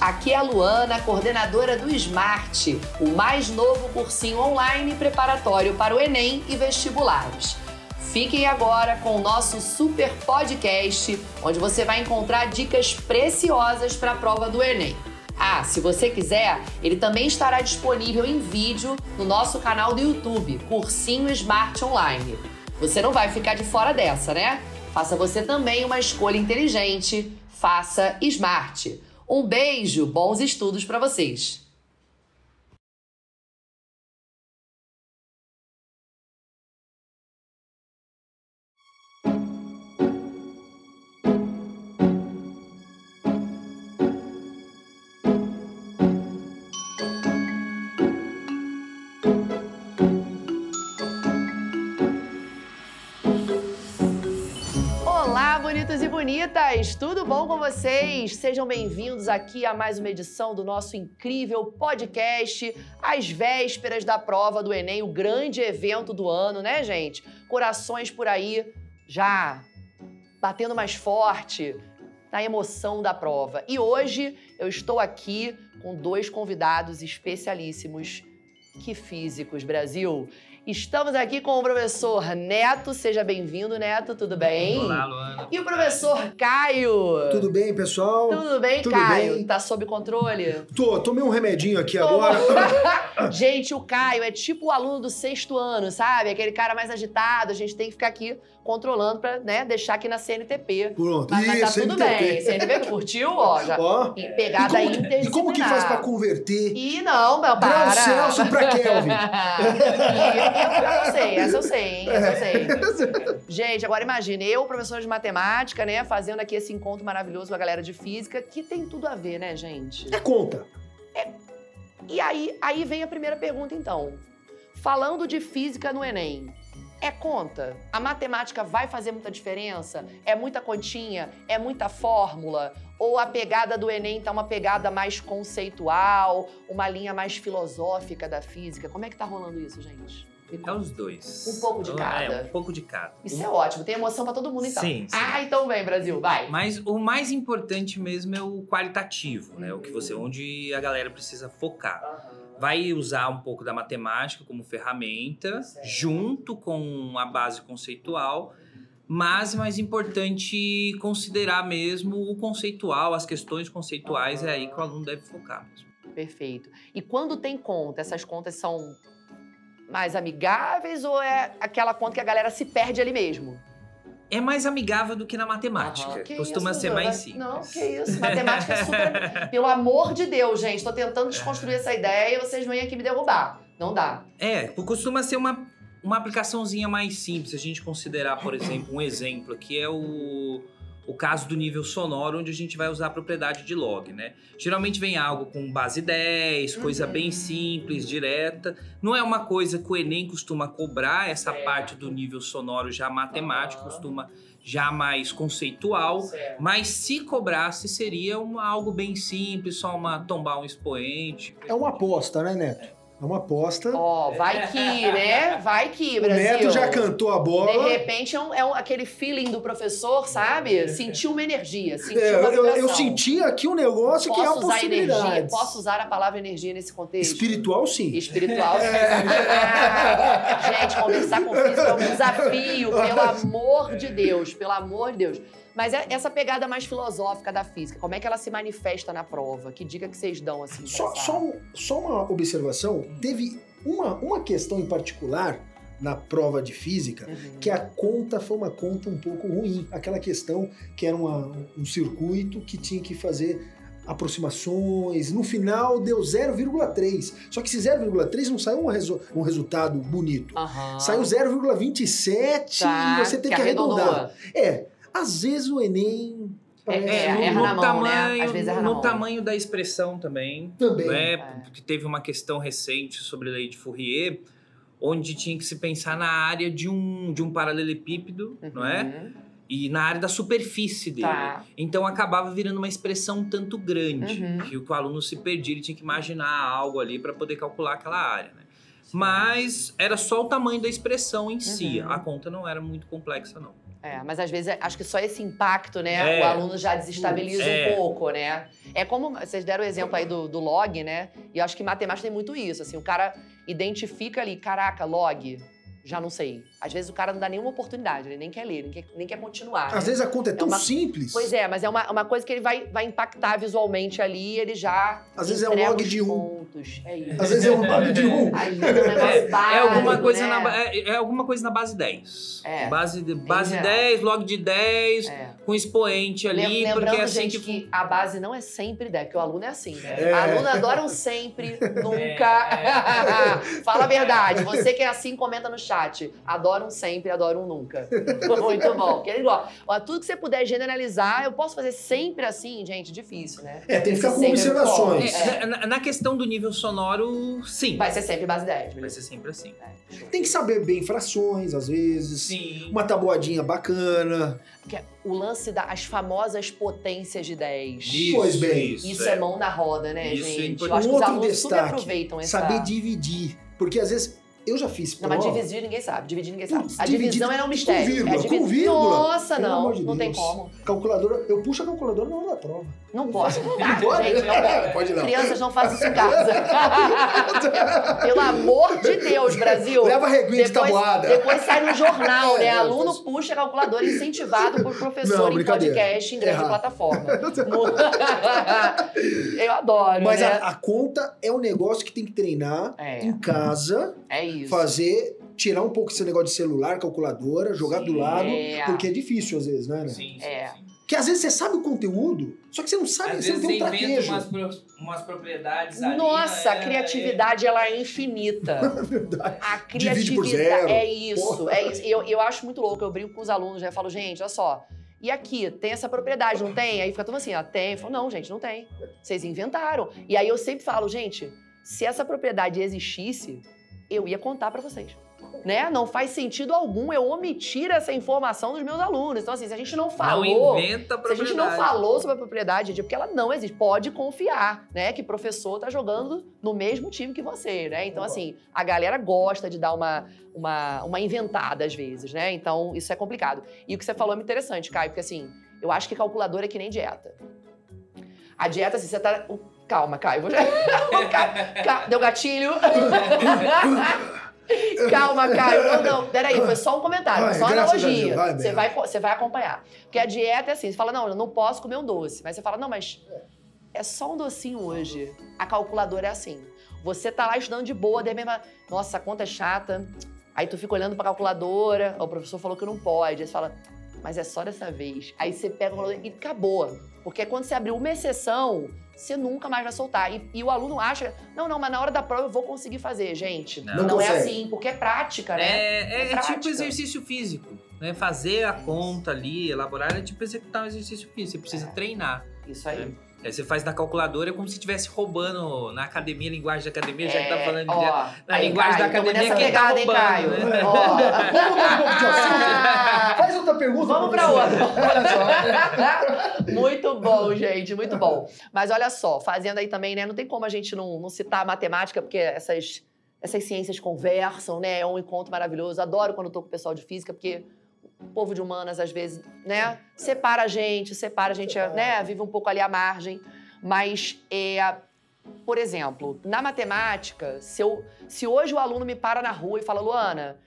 Aqui é a Luana, coordenadora do Smart, o mais novo cursinho online preparatório para o Enem e vestibulares. Fiquem agora com o nosso super podcast, onde você vai encontrar dicas preciosas para a prova do Enem. Ah, se você quiser, ele também estará disponível em vídeo no nosso canal do YouTube, Cursinho Smart Online. Você não vai ficar de fora dessa, né? Faça você também uma escolha inteligente. Faça Smart. Um beijo, bons estudos para vocês. Bonitos e bonitas! Tudo bom com vocês? Sejam bem-vindos aqui a mais uma edição do nosso incrível podcast, às vésperas da prova do Enem, o grande evento do ano, né, gente? Corações por aí já batendo mais forte na emoção da prova. E hoje eu estou aqui com dois convidados especialíssimos. Que físicos, Brasil! Estamos aqui com o professor Neto. Seja bem-vindo, Neto. Tudo bem? Olá, Luana. E o professor Caio. Tudo bem, pessoal? Tudo bem, Tudo Caio? bem. Tá sob controle? Tô, tomei um remedinho aqui Toma. agora. gente, o Caio é tipo o aluno do sexto ano, sabe? Aquele cara mais agitado. A gente tem que ficar aqui controlando pra né, deixar aqui na CNTP. Pronto. Mas, mas tá Isso, tudo bem. CNTP curtiu, ó. Já. Ó. E E pegada como, interdisciplinar. e como que faz pra converter? Ih, não, meu, para. Grau Celsius pra Kelvin. Ih, eu não sei, essa eu sei, hein? Essa eu sei. É. Gente, agora imagine, eu, professor de matemática, né, fazendo aqui esse encontro maravilhoso com a galera de física, que tem tudo a ver, né, gente? É conta. E aí, aí vem a primeira pergunta, então. Falando de física no Enem, é conta? A matemática vai fazer muita diferença? É muita continha? É muita fórmula? Ou a pegada do Enem tá uma pegada mais conceitual, uma linha mais filosófica da física? Como é que tá rolando isso, gente? É os dois. Um pouco de cada. É, um pouco de cada. Isso Um- é ótimo, tem emoção pra todo mundo, então. Sim, sim. Ah, então vem, Brasil, vai. Mas o mais importante mesmo é o qualitativo, né? O que você, onde a galera precisa focar. Vai usar um pouco da matemática como ferramenta, Certo. junto com a base conceitual, mas mais importante considerar mesmo o conceitual, as questões conceituais, é aí que o aluno deve focar mesmo. Perfeito. E quando tem conta, essas contas são mais amigáveis ou é aquela conta que a galera se perde ali mesmo? É mais amigável do que na matemática. Que Costuma isso, ser Duda? mais simples. Não, que isso. Matemática é super. Pelo amor de Deus, gente. Tô tentando desconstruir essa ideia e vocês vêm aqui me derrubar. Não dá. É, costuma ser uma, uma aplicaçãozinha mais simples. Se a gente considerar, por exemplo, um exemplo que é o, o caso do nível sonoro, onde a gente vai usar a propriedade de log, né? Geralmente vem algo com base 10, coisa Uhum. bem simples, direta. Não é uma coisa que o Enem costuma cobrar, essa Certo. parte do nível sonoro já matemático, Aham. costuma já mais conceitual. Certo. Mas se cobrasse, seria uma, algo bem simples, só uma tombar um expoente. É uma aposta, né, Neto? É uma aposta. Ó, vai que, né? Vai que, o Brasil. Neto já cantou a De bola. repente é, um- é um- aquele feeling do professor, sabe? Sentiu uma energia, sentiu É, uma eu, eu senti aqui um negócio que é Posso uma usar energia? possibilidade. Posso usar a palavra energia nesse contexto? Espiritual, sim. Espiritual. Ah, gente, conversar com físico é um desafio, pelo amor de Deus, pelo amor de Deus. Mas é- essa pegada mais filosófica da física, como é que ela se manifesta na prova? Que dica que vocês dão assim? Só, só, um- só uma observação. Teve uma, uma questão em particular na prova de física Uhum. que a conta foi uma conta um pouco ruim. Aquela questão que era uma- um circuito que tinha que fazer aproximações. No final deu 0,3. Só que esse 0,3 não saiu um, resu- um resultado bonito. Aham. Saiu 0,27 Tá, e você tem que, arredondar. arredondou. É, às vezes o Enem parece É, no, erra no na mão, né? tamanho, Às vezes erra na no mão. tamanho da expressão também. também. né? É. Porque teve uma questão recente sobre a lei de Fourier, onde tinha que se pensar na área de um, de um paralelepípedo, não é? Uhum. E na área da superfície dele. Tá. Então acabava virando uma expressão um tanto grande, Uhum. que o que o aluno se perdia, ele tinha que imaginar algo ali para poder calcular aquela área, né? Mas era só o tamanho da expressão em si, Uhum. a conta não era muito complexa não. É, mas às vezes acho que só esse impacto, né? É. O aluno já desestabiliza É. um pouco, né? É como vocês deram o exemplo aí do, do log, né? E eu acho que matemática tem muito isso. Assim, o cara identifica ali, caraca, log, já não sei. Às vezes o cara não dá nenhuma oportunidade, ele nem quer ler, nem quer, nem quer continuar. né? Às vezes a conta é tão uma- simples. Pois é, mas é uma, uma coisa que ele vai, vai impactar visualmente ali, ele já. Às vezes é um log de um. É isso. Às vezes é um log de um. Aí é um negócio É, é alguma coisa né? na, é, é alguma coisa na base 10. É. Base, base geral. 10, log de 10, É. com expoente ali, Lem- Lembrando, porque é assim gente, que. que... a base não é sempre 10, porque o aluno é assim, né? É. Aluno adora um sempre, nunca. Fala a verdade. Você que é assim, comenta no chat. Adora um sempre, adora um nunca. Muito bom. Gosta. Ó, tudo que você puder generalizar, eu posso fazer sempre assim, gente, difícil, né? É, tem que ficar com Sempre observações. forte. É, na, na questão do nível sonoro, sim. Vai ser sempre base 10, Vai beleza? ser sempre assim. É. Tem que saber bem frações, às vezes. Sim. Uma tabuadinha bacana. Que é o lance das famosas potências de 10. Isso, Pois bem. Isso é mão na roda, né, Isso é gente? importante. Eu acho Um que os alunos destaque, aproveitam essa... Saber dividir. Porque às vezes eu já fiz Não, prova. mas dividir ninguém sabe. Dividir ninguém sabe. A dividir divisão é um com mistério. vírgula, é divi- com vírgula. Nossa, Pelo não. de não tem como. Calculadora, eu puxo a calculadora na hora da prova. Não pode. Não pode? Gente, não pode. Pode não. Crianças não fazem isso em casa. Pelo amor de Deus, Brasil. Leva a reguinha de tabuada. depois sai no jornal, né? É, Aluno depois- puxa a calculadora incentivado por professor Não, em podcast em grande plataforma. Eu adoro, Mas né? a, a conta é um negócio que tem que treinar É, em casa, é isso. Fazer, tirar um pouco esse negócio de celular, calculadora, jogar do Sim. lado, É. porque é difícil às vezes, né? né? Sim, sim, É. sim. Porque às vezes você sabe o conteúdo, só que você não sabe, Às você não vezes tem um você inventa traquejo. umas, pro- umas propriedades ali. Nossa, a né? criatividade ela é infinita. Verdade. A criatividade é isso, Porra. é isso. Eu, eu acho muito louco, eu brinco com os alunos, né? Eu falo, gente, olha só. E aqui, tem essa propriedade, não tem? Aí fica todo assim, ó, tem. Eu falo, não, gente, não tem. Vocês inventaram. E aí eu sempre falo, gente, se essa propriedade existisse, eu ia contar pra vocês. Né? Não faz sentido algum eu omitir essa informação dos meus alunos. Então, assim, se a gente não falou. Não inventa a Se a gente não falou sobre a propriedade, é porque ela não existe. Pode confiar, né? Que professor tá jogando no mesmo time que você, né? Então, assim, a galera gosta de dar uma, uma, uma inventada às vezes, né? Então, isso é complicado. E o que você falou é muito interessante, Caio, porque assim, eu acho que calculadora é que nem dieta. A dieta, assim, você tá. O- Calma, Caio. Ca- ca- Deu gatilho. Calma, Caio. Não, não. Peraí, foi só um comentário, Vai, só uma analogia. Vai, você, vai, você vai acompanhar. Porque a dieta é assim: você fala, não, eu não posso comer um doce. Mas você fala, não, mas é só um docinho hoje. A calculadora é assim. Você tá lá estudando de boa, repente, fala, nossa, a conta é chata. Aí tu fica olhando pra calculadora, o professor falou que não pode. Aí você fala, mas é só dessa vez. Aí você pega a calculadora e acabou. Porque quando você abrir uma exceção, você nunca mais vai soltar. E, e o aluno acha, não, não, mas na hora da prova eu vou conseguir fazer. Gente, Não. não, Não é assim, porque é prática, né? É, é- É é tipo exercício físico. Né? Fazer a conta ali, elaborar, é tipo executar um exercício físico. Você precisa É. treinar. Isso aí. Aí você faz na calculadora é como se estivesse roubando na academia, linguagem da academia, já que tá falando de É, ó, na aí, linguagem da Caio, tamo academia, quem tá pegada, hein, roubando, Caio? né? Ó. Vamos mudar um pouco de assunto? Faz outra pergunta. Vamos pra outra. Olha só. muito bom, gente, muito bom. Mas olha só, fazendo aí também, né? Não tem como a gente não, não citar a matemática, porque essas, essas ciências conversam, né? É um encontro maravilhoso. Adoro quando eu tô com o pessoal de física, porque o povo de humanas, às vezes, né? Separa a gente, separa a gente, né? Vive um pouco ali à margem. Mas, é, por exemplo, na matemática, se, eu, se hoje o aluno me para na rua e fala, Luana,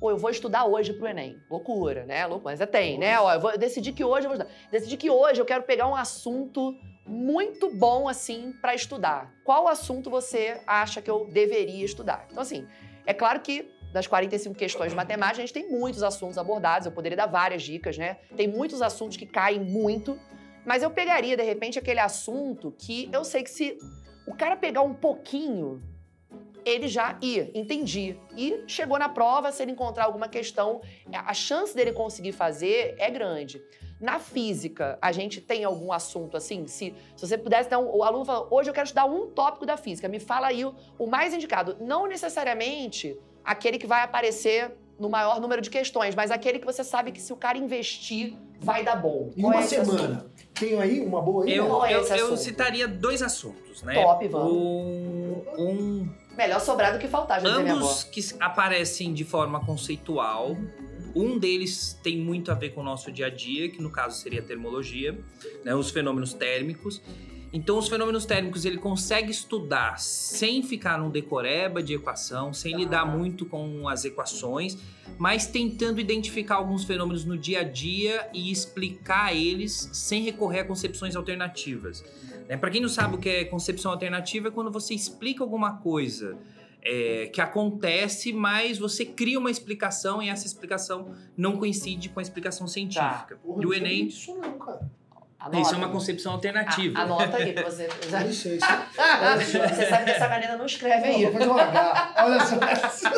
Pô, eu vou estudar hoje pro Enem. Loucura, né? Loucura. Mas é tem, né? Ó, eu, vou, eu decidi que hoje eu vou estudar. Decidi que hoje eu quero pegar um assunto muito bom, assim, pra estudar. Qual assunto você acha que eu deveria estudar? Então, assim, é claro que das 45 questões de matemática, a gente tem muitos assuntos abordados. Eu poderia dar várias dicas, né? Tem muitos assuntos que caem muito. Mas eu pegaria, de repente, aquele assunto que eu sei que se o cara pegar um pouquinho, ele já ia, entendi. E chegou na prova, se ele encontrar alguma questão, a chance dele conseguir fazer é grande. Na física, a gente tem algum assunto assim? Se, se você pudesse dar um. O aluno fala, hoje eu quero estudar um tópico da física, me fala aí o, o mais indicado. Não necessariamente aquele que vai aparecer no maior número de questões, mas aquele que você sabe que se o cara investir, vai dar bom. Em Qual uma é semana. assunto? Tem aí uma boa aí? Eu, é eu, eu citaria dois assuntos, né? Top, vamos. Um, um Melhor sobrar do que faltar, já ambos que aparecem de forma conceitual, Um deles tem muito a ver com o nosso dia a dia, que no caso seria a termologia, né, os fenômenos térmicos. Então, os fenômenos térmicos ele consegue estudar sem ficar num decoreba de equação, sem Tá. lidar muito com as equações, mas tentando identificar alguns fenômenos no dia a dia e explicar eles sem recorrer a concepções alternativas. Né? Para quem não sabe o que é concepção alternativa, é quando você explica alguma coisa é, que acontece, mas você cria uma explicação e essa explicação não coincide com a explicação científica. Porra, E o Enem, disso não, cara. Anota. isso é uma concepção alternativa. A- Anota aí pra você. Olha só. Você sabe que essa caneta não escreve Não, aí. vou fazer um H. Olha só.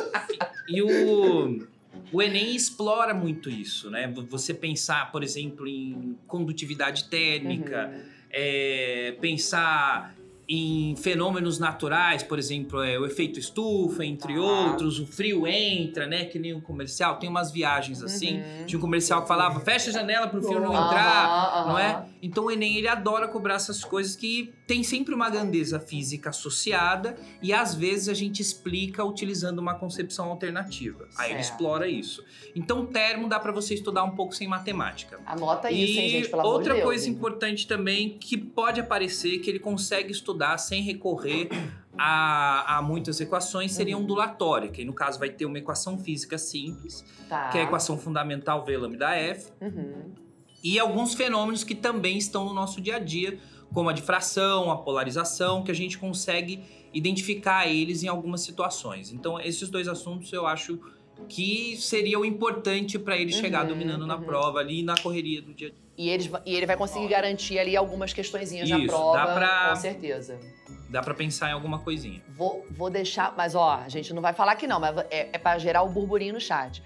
E o, o Enem explora muito isso, né? Você pensar, por exemplo, em condutividade térmica, Uhum. é, pensar em fenômenos naturais, por exemplo, é, o efeito estufa, entre Ah. outros, o frio entra, né? Que nem um comercial. Tem umas viagens assim. Uhum. Tinha um comercial que falava, fecha a janela pro frio não entrar. Aham, não é? Então o Enem ele adora cobrar essas coisas que tem sempre uma grandeza física associada e às vezes a gente explica utilizando uma concepção alternativa. Aí ele Certo. explora isso. Então termo dá para você estudar um pouco sem matemática. Anota isso, hein, gente, pelo amor de outra Deus. coisa hein? importante também que pode aparecer que ele consegue estudar sem recorrer a, a muitas equações seria Uhum. ondulatória, que no caso vai ter uma equação física simples, Tá. que é a equação fundamental V lambda F, Uhum. e alguns fenômenos que também estão no nosso dia a dia, como a difração, a polarização, que a gente consegue identificar eles em algumas situações. Então, esses dois assuntos eu acho que seria o importante para ele chegar Uhum, dominando na uhum. prova ali na correria do dia a dia. E, eles, e ele vai conseguir garantir ali algumas questõezinhas na Isso, prova, dá pra- com certeza. Dá para pensar em alguma coisinha. Vou, vou deixar, mas ó, a gente não vai falar aqui não, mas é, é para gerar o burburinho no chat.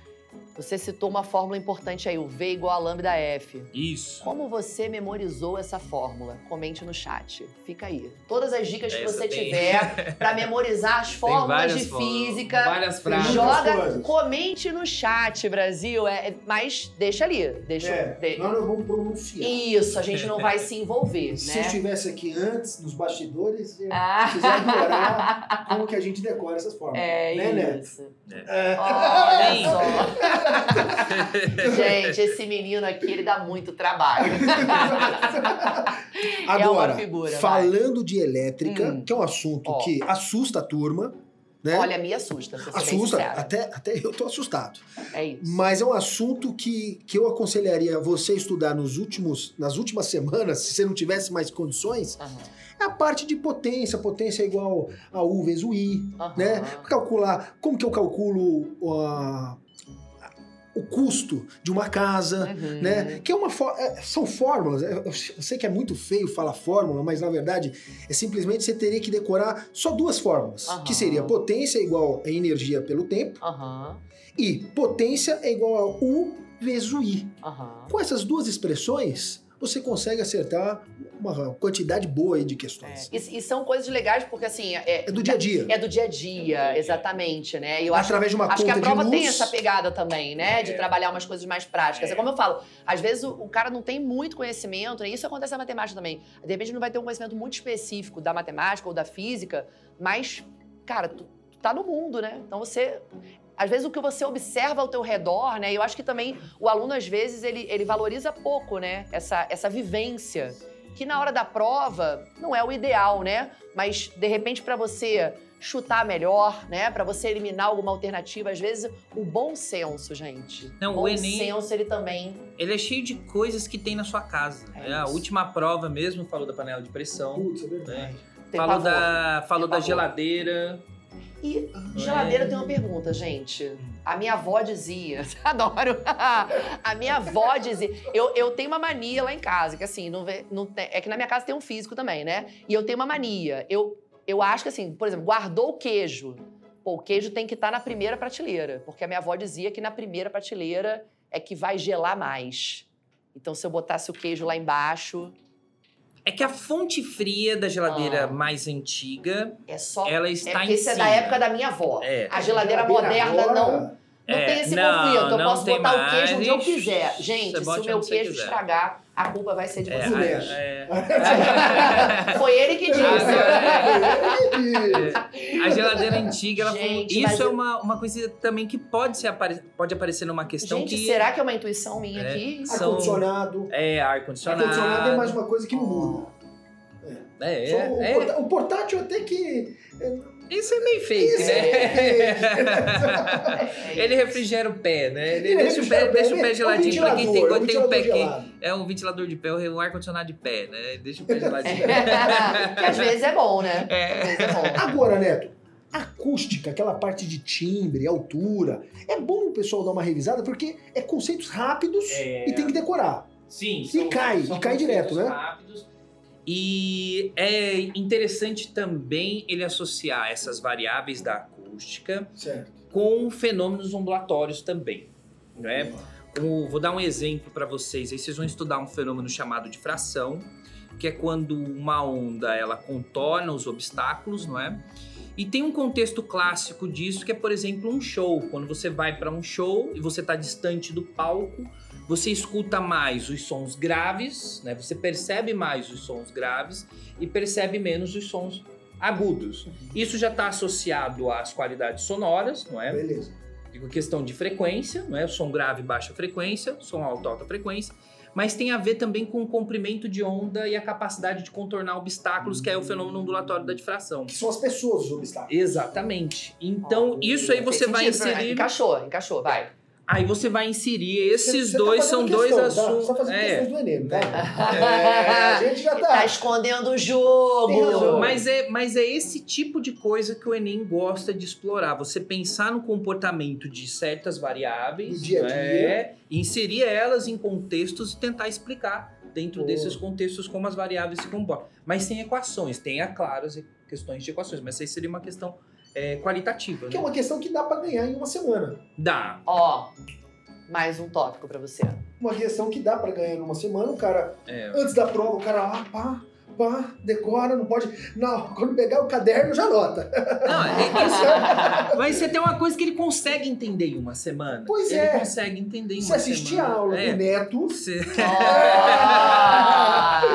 Você citou uma fórmula importante aí, o V igual a lambda F. Isso. Como você memorizou essa fórmula? Comente no chat. Fica aí. Todas as dicas que Essa você tem- tiver para memorizar as fórmulas de fórmulas, física, várias frases. joga, comente no chat, Brasil. É, é- mas deixa ali, deixa. É, de- nós não vamos pronunciar. Isso, a gente não vai se envolver, Se né? eu estivesse aqui antes, nos bastidores, eu Ah. decorar como que a gente decora essas formas. É né, Neto? isso. É. Olha só. Gente, esse menino aqui, ele dá muito trabalho. é Agora, figura. vai. falando de elétrica, Hum. que é um assunto Ó. que assusta a turma, né? Olha, me assusta, assusta, até, até eu tô assustado. É isso. Mas é um assunto que, que eu aconselharia você estudar nos últimos, nas últimas semanas, se você não tivesse mais condições, Aham, é a parte de potência. Potência é igual a U vezes o I, aham. né? Calcular, como que eu calculo ah, o custo de uma casa, Uhum. né? Que é uma é, são fórmulas. Eu eu sei que é muito feio falar fórmula, mas na verdade é simplesmente você teria que decorar só duas fórmulas, Aham. que seria potência igual a energia pelo tempo Aham, e potência é igual a U vezes o I. Com essas duas expressões, você consegue acertar uma quantidade boa aí de questões. É, E, e são coisas legais porque, assim, é, É do dia a dia. é do dia a dia, exatamente, né? E eu acho Através de uma Acho que conta a prova de luz. tem essa pegada também, né? De É. trabalhar umas coisas mais práticas. É, É. como eu falo, às vezes o, o cara não tem muito conhecimento, né? Isso acontece na matemática também. De repente não vai ter um conhecimento muito específico da matemática ou da física, mas, cara, tu, tu tá no mundo, né? Então você. Às vezes o que você observa ao teu redor, né? Eu acho que também o aluno, às vezes, ele, ele valoriza pouco, né? Essa, essa vivência. Que na hora da prova não é o ideal, né? Mas, de repente, para você chutar melhor, né? Pra você eliminar alguma alternativa. Às vezes, o bom senso, gente. Não, bom o Enem- senso, ele também. Ele é cheio de coisas que tem na sua casa. É né? A última prova mesmo falou da panela de pressão. Putz, é verdade. Tem falou pavor. da, falou Tem da pavor. geladeira. E geladeira tem uma pergunta, gente. A minha avó dizia, adoro. a minha avó dizia. Eu, eu tenho uma mania lá em casa, que assim, não vê, não tem- é que na minha casa tem um físico também, né? E eu tenho uma mania. Eu, eu acho que assim, por exemplo, guardou o queijo. Pô, o queijo tem que estar na primeira prateleira, porque a minha avó dizia que na primeira prateleira é que vai gelar mais. Então, se eu botasse o queijo lá embaixo, É que a fonte fria da geladeira Ah. mais antiga, é só. ela é está porque em isso é cima. da época da minha avó. É. A geladeira Geladeira moderna agora, não. Não É, tem esse não, conflito. Eu não posso botar o mais. queijo onde eu quiser. Gente, se o meu queijo quiser. estragar, a culpa vai ser de É, você. Mulher. é- Foi ele que disse. a geladeira antiga, ela foi- Gente, mas isso é uma, uma coisa também que pode, ser apare- pode aparecer numa questão Gente, que será que é uma intuição minha É. aqui? São- Ar-condicionado. é ar-condicionado. Ar-condicionado é mais uma coisa que muda. É, o, é, é. o portátil até que. Isso é meio fake, Isso né? É, Ele refrigera o pé, né? Ele Ele deixa o pé, deixa o pé é um geladinho. Pra quem tem, ventilador, quando tem um pé gelado. é um ventilador de pé, o ar-condicionado de pé, né? Deixa o pé geladinho. que às vezes é bom, né? Às É. vezes é bom. Agora, Neto, acústica, aquela parte de timbre, altura, é bom o pessoal dar uma revisada porque é conceitos rápidos É. e tem que decorar. Sim, E cai, e cai direto, né? rápidos. E é interessante também ele associar essas variáveis da acústica Certo. com fenômenos ondulatórios também, não é? Como- vou dar um exemplo para vocês. Aí vocês vão estudar um fenômeno chamado de fração, que é quando uma onda ela contorna os obstáculos, não é? E tem um contexto clássico disso que é, por exemplo, um show. Quando você vai para um show e você está distante do palco, você escuta mais os sons graves, né? Você percebe mais os sons graves e percebe menos os sons agudos. Isso já está associado às qualidades sonoras, não é? Beleza. Digo, questão de frequência, não é? Som grave, baixa frequência, som alto, alta frequência. Mas tem a ver também com o comprimento de onda e a capacidade de contornar obstáculos, que é o fenômeno ondulatório da difração. Que são as pessoas os obstáculos. Exatamente. Então, isso aí você vai sentido, né? inserir. Encaixou, encaixou, vai. Aí você vai inserir esses Você- você tá dois, fazendo são dois questão, assuntos. Tá? Você tá fazendo É. questões do Enem, tá? É, a gente já Tá tá. escondendo o jogo. Mas é, mas é esse tipo de coisa que o Enem gosta de explorar. Você pensar no comportamento de certas variáveis, Do dia a dia. né, e inserir elas em contextos e tentar explicar dentro Boa. desses contextos como as variáveis se comportam. Mas sem equações, tem, é claro, as questões de equações, mas isso aí seria uma questão é, qualitativa. Que é né? uma questão que dá pra ganhar em uma semana. Dá. Ó, mais um tópico pra você. Uma questão que dá pra ganhar em uma semana. O cara, É. antes da prova, o cara, ah, pá, pá, decora, não pode. Não, quando pegar o caderno, já anota. Não, é isso. Mas você tem uma coisa que ele consegue entender em uma semana. Pois ele é. consegue entender em Você uma assistir a semana. aula É. do Neto. Você-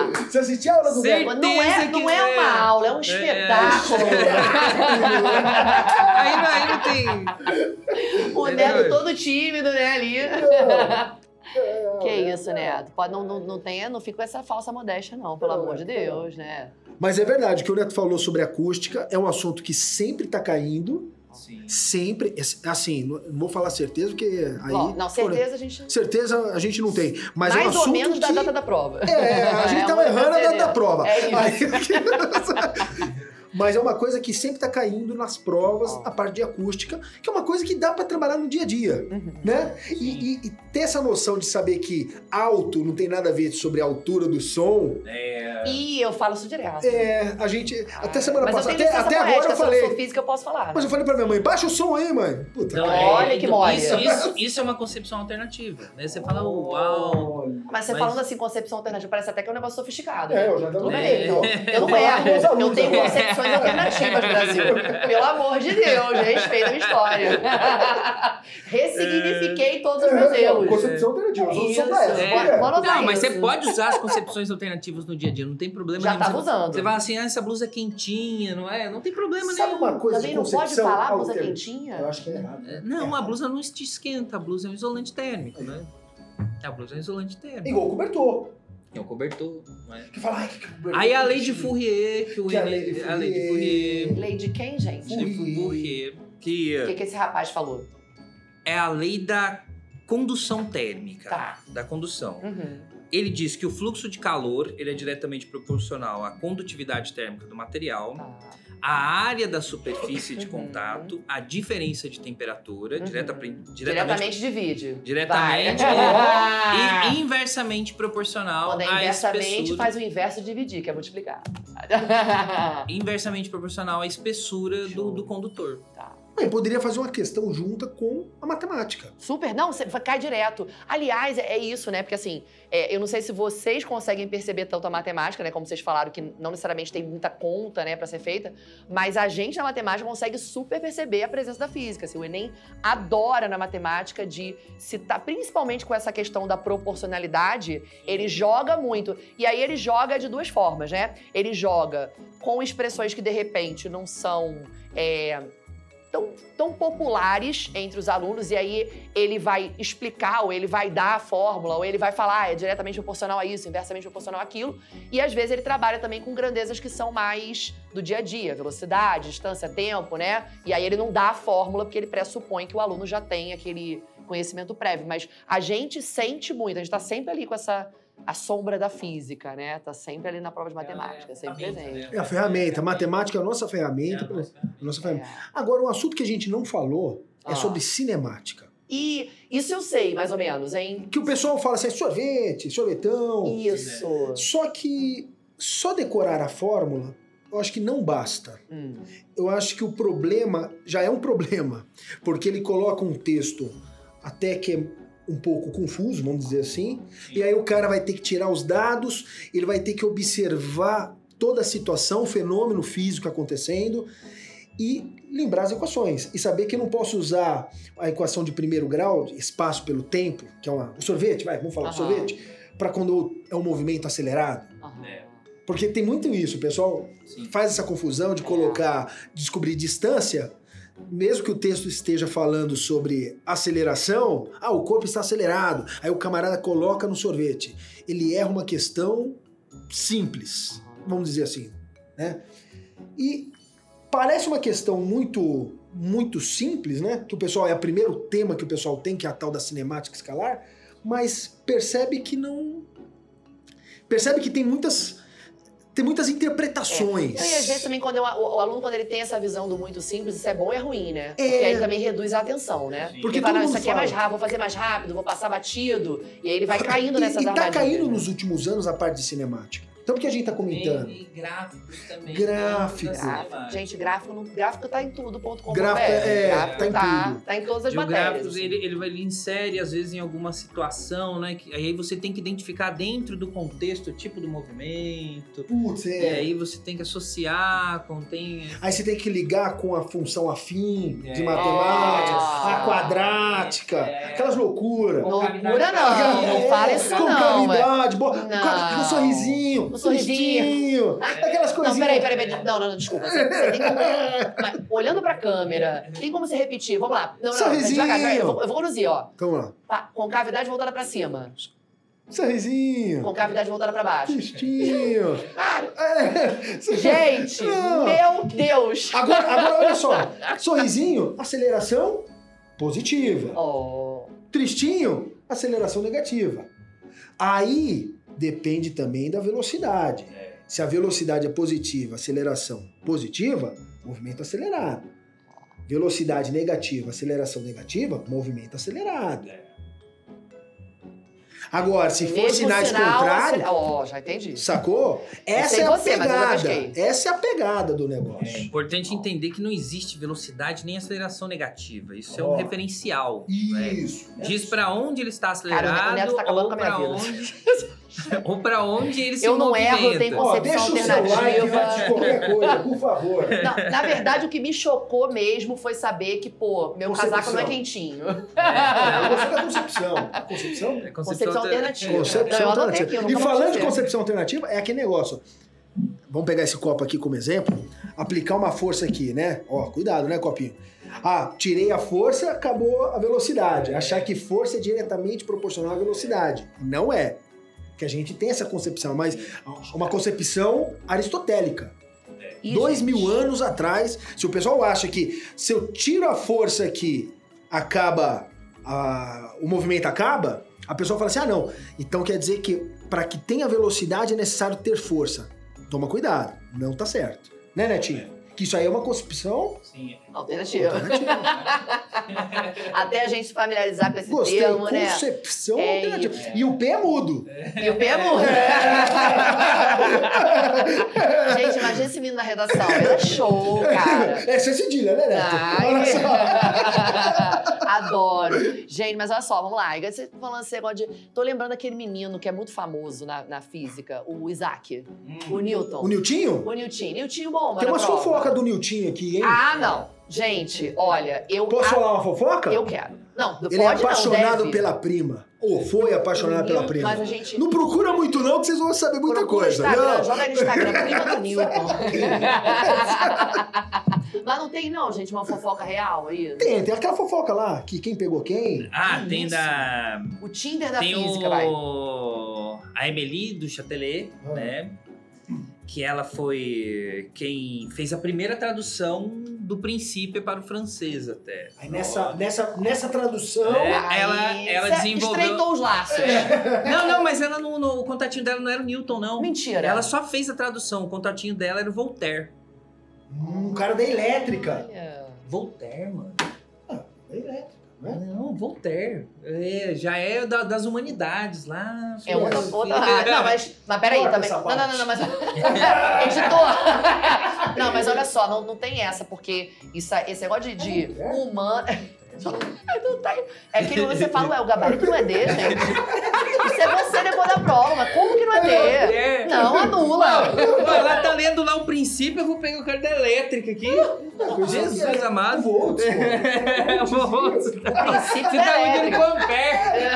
Ó. Você assistir a aula do Certeza Neto. Não é, não é é. uma aula, é um espetáculo. aí, não, aí não tem. O É Neto todo tímido, né, ali. É, Que é, isso, Neto? Pode, não, não, não, tenha, não fica com essa falsa modéstia, não, pelo Não, amor de não. Deus, né? Mas é verdade, o que o Neto falou sobre acústica é um assunto que sempre tá caindo. Sim. Sempre. Assim, não vou falar certeza, porque aí. Bom, não, certeza a gente. Certeza a gente não tem. Mas mais é um assunto ou menos da que... data da prova. É, a gente É tava errando a data da prova. É isso. Aí- Mas é uma coisa que sempre tá caindo nas provas, a parte de acústica, que é uma coisa que dá pra trabalhar no dia a dia, Uhum. né? E, e- e ter essa noção de saber que alto não tem nada a ver sobre a altura do som, É, E eu falo isso direto. é, a gente. Até semana Mas eu passada, tenho até, até agora eu se falei. sou física, eu posso falar. Mas eu falei pra minha mãe, baixa o som aí, mãe. Puta. Não, Olha é, que mole. Isso, isso, isso é uma concepção alternativa. Né? Você fala, uau. Mas você Mas- falando assim, concepção alternativa, parece até que é um negócio sofisticado. É, né? eu já Tudo É. bem, então. Eu não erro. Eu tenho agora. concepções alternativas, Brasil. Pelo amor de Deus, respeita a minha história. Ressignifiquei todos os meus É, erros. concepção alternativa, eu sou. É. é? Não, mas você pode usar as concepções alternativas no dia a dia, não tem problema Já nenhum. tava Você- usando. Você fala assim, ah, essa blusa é quentinha, não é? Não tem problema Sabe nenhum. uma coisa Também não pode falar blusa quentinha? Eu acho que é errado. É, Não, a blusa não te esquenta, a blusa é um isolante térmico, né? A blusa é um isolante térmico. Igual o cobertor. É um cobertor, não é? Que fala, ai, que cobertor. Aí a lei de Fourier, que o Que a Enem- lei de a lei de Fourier. Lei de quem, gente? de Fourier. Fourier, que O que, que esse rapaz falou? é a lei da condução térmica, Tá. da condução. Uhum. Ele diz que o fluxo de calor ele é diretamente proporcional à condutividade térmica do material, Tá. à área da superfície de Uhum. contato, à diferença de temperatura, Uhum. direta, diretamente, Diretamente divide. diretamente Vai. e inversamente proporcional Quando é à inversamente, espessura. faz o inverso dividir, que é multiplicar. Inversamente proporcional à espessura do, do condutor. Bem, poderia fazer uma questão junta com a matemática. Super, não, você cai direto. Aliás, é, é isso, né? Porque assim, é, eu não sei se vocês conseguem perceber tanto a matemática, né? Como vocês falaram, que não necessariamente tem muita conta, né, pra ser feita, mas a gente na matemática consegue super perceber a presença da física. Assim, o Enem adora na matemática de citar, principalmente com essa questão da proporcionalidade, ele joga muito. E aí ele joga de duas formas, né? Ele joga com expressões que de repente não são. É, tão, tão populares entre os alunos, e aí ele vai explicar, ou ele vai dar a fórmula, ou ele vai falar, ah, é diretamente proporcional a isso, inversamente proporcional àquilo. E às vezes ele trabalha também com grandezas que são mais do dia a dia, velocidade, distância, tempo, né? E aí ele não dá a fórmula, porque ele pressupõe que o aluno já tem aquele conhecimento prévio. Mas a gente sente muito, a gente está sempre ali com essa a sombra da física, né? Tá sempre ali na prova de matemática, é, sempre presente. É a ferramenta. A matemática é a nossa ferramenta. É a nossa, a nossa ferramenta. É. Agora, um assunto que a gente não falou é ah. sobre cinemática. E isso eu sei, mais ou menos, hein? Que o pessoal fala assim, sorvete, sorvetão. Isso. Só que só decorar a fórmula, eu acho que não basta. Hum. Eu acho que o problema já é um problema, porque ele coloca um texto até que é um pouco confuso, vamos dizer assim. E aí o cara vai ter que tirar os dados, ele vai ter que observar toda a situação, o fenômeno físico acontecendo e lembrar as equações. E saber que eu não posso usar a equação de primeiro grau, espaço pelo tempo, que é uma, o sorvete, vai, vamos falar uhum. do sorvete, para quando é um movimento acelerado. Uhum. Porque tem muito isso, o pessoal Sim. faz essa confusão de colocar, descobrir distância mesmo que o texto esteja falando sobre aceleração, ah, o corpo está acelerado, aí o camarada coloca no sorvete. Ele erra uma questão simples, vamos dizer assim, né? E parece uma questão muito muito simples, né? Que o pessoal é o primeiro tema que o pessoal tem, que é a tal da cinemática escalar, mas percebe que não percebe que tem muitas tem muitas interpretações. É. E às vezes também quando eu, o, o, aluno, quando ele tem essa visão do muito simples, isso é bom e é ruim, né? É. Porque aí também reduz a atenção, né? Sim. Porque fala, isso aqui fala. é mais rápido, vou fazer mais rápido, vou passar batido. E aí ele vai caindo nessas e, e tá caindo né? nos últimos anos a parte de cinemática. Então o que a gente tá comentando? E, gráficos também. Gráfico. gráfico. Gente, gráfico, não, gráfico tá em tudo, ponto com gráfico, é, gráfico tá, em tá, tudo. tá em todas as e matérias. O gráfico, ele, ele, ele insere, às vezes, em alguma situação, né? Que, aí você tem que identificar dentro do contexto o tipo do movimento. Putz, é. E aí você tem que associar, contém... Aí você tem que ligar com a função afim é. de matemática, é. a quadrática, é. aquelas loucuras. Loucura não, não fala isso não. Concavidade, boa, com um sorrisinho sorrisinho, aquelas coisinhas. Não, peraí, peraí, peraí. Não, não, desculpa. Você, você tem como. olhando pra câmera, tem como você repetir? Vamos lá. Não, não, sorrisinho. Eu, vou, eu vou conduzir, ó. Vamos lá. Tá, concavidade voltada pra cima. Sorrisinho. Concavidade voltada pra baixo. Tristinho. é. Gente, não. meu Deus. Agora, agora, olha só. Sorrisinho, aceleração positiva. Oh. Tristinho, aceleração negativa. Aí, depende também da velocidade. É. Se a velocidade é positiva, aceleração positiva, movimento acelerado. Velocidade negativa, aceleração negativa, movimento acelerado. É. Agora, se for sinais sinal, contrários. Ó, oh, já entendi. Sacou? Essa é a você, pegada. Essa é a pegada do negócio. É importante entender que não existe velocidade nem aceleração negativa. Isso oh. é um referencial. Isso. Né? Diz para onde ele está acelerado Cara, o neto tá acabando ou para onde. ou para onde ele se Eu não movimenta. erro, tem concepção oh, deixa alternativa. O seu like qualquer coisa, por favor. Não, na verdade, o que me chocou mesmo foi saber que, pô, meu concepção. casaco não é quentinho. É, eu gostei da concepção. Concepção? É concepção, concepção alternativa. Concepção não, alternativa. Aqui, e falando de concepção alternativa, é aquele negócio. Vamos pegar esse copo aqui como exemplo. Aplicar uma força aqui, né? Ó, cuidado, né, copinho? Ah, tirei a força, acabou a velocidade. Achar que força é diretamente proporcional à velocidade. Não é que a gente tem essa concepção, mas uma concepção aristotélica. E, Dois gente... mil anos atrás, se o pessoal acha que se eu tiro a força aqui, acaba, a, o movimento acaba, a pessoa fala assim: ah, não, então quer dizer que para que tenha velocidade é necessário ter força. Toma cuidado, não tá certo. Né, Netinho? Que isso aí é uma concepção Sim. Alternativa. alternativa. Até a gente se familiarizar com esse Gostei, termo, né? Concepção é alternativa. Isso. E o P é mudo. E o P é mudo. gente, imagina esse menino na redação. Ele é show, cara. Essa é cedilha, né, Neto? Olha só. Ai, adoro. Gente, mas olha só, vamos lá. Você tá falando esse negócio de. Tô lembrando aquele menino que é muito famoso na, na física, o Isaac. O Newton. O Niltinho? O Newtinho. Newtinho bom, Tem umas fofocas do Niltinho aqui, hein? Ah, não. Gente, olha, eu. Posso a- falar uma fofoca? Eu quero. Não, Ele é não, apaixonado deve. pela prima. Ou foi apaixonado pela prima. Mas a gente. Não procura muito não, que vocês vão saber muita Procura coisa. Instagram, Não. joga no Instagram, prima do Newton. Mas não tem, não, gente, uma fofoca real aí. Tem, tem aquela fofoca lá, que quem pegou quem. Ah, Que tem isso? da. O Tinder da tem física, vai. o. A Emily do Chatelet, Ah. né? Que ela foi quem fez a primeira tradução do princípio para o francês até. Aí nessa, nessa, nessa tradução. É. Ela- ela desenvolveu- Estreitou os laços. Não, não, mas ela não, no- o contatinho dela não era o Newton, não. Mentira. Ela só fez a tradução. O contatinho dela era o Voltaire. Um cara da elétrica. Olha. Voltaire, mano. Da elétrica, né? Não, Voltaire. É, já é da- das humanidades lá. É outra. Outra ah, não, mas, mas peraí Corta também. Não, não, não, não, mas. Editor! Não, mas olha só, não, não tem essa, porque isso, esse negócio de, de É. humano. Não tem. É que você fala, ué, o gabarito não é D, gente. Isso é você depois da prova, mas como que não é D? É. Não, anula. Ela tá lendo lá o princípio, eu vou pegar o cara da elétrica aqui. Jesus amado. Volts, pô. Volts. O princípio Você tá muito elétrica. com Ampere.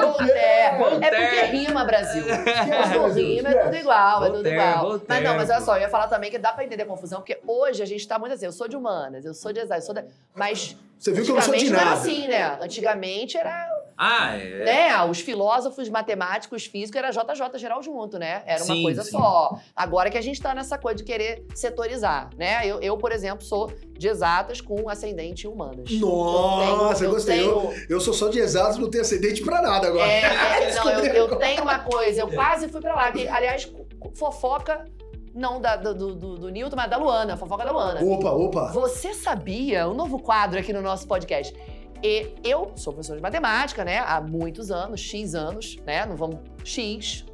Voltaire. É porque rima, Brasil. Brasil, rima é tudo igual, é tudo igual. Mas não, mas olha só, eu ia falar também que dá pra entender a confusão, porque hoje a gente tá muito assim, eu sou de humanas, eu sou de exatas, eu sou da... Mas Você viu que eu não sou de antigamente não era nada. assim, né? Antigamente era, Ah, é. né, os filósofos, matemáticos, físicos, era JJ geral junto, né? Era uma Sim, coisa sim. só. Agora que a gente tá nessa coisa de querer setorizar, né? Eu, eu, por exemplo, sou de exatas com ascendente humanas. Nossa, eu gostei. tenho- Eu sou só de exatos, não tenho acidente pra nada agora. É, é, não, eu, eu tenho uma coisa, eu quase fui pra lá. Que, aliás, fofoca, não da, do, do, do Newton, mas da Luana, fofoca da Luana. Opa, opa. Você sabia, um novo quadro aqui no nosso podcast. E eu sou professora de matemática, né? Há muitos anos, X anos, né? Não vamos. X.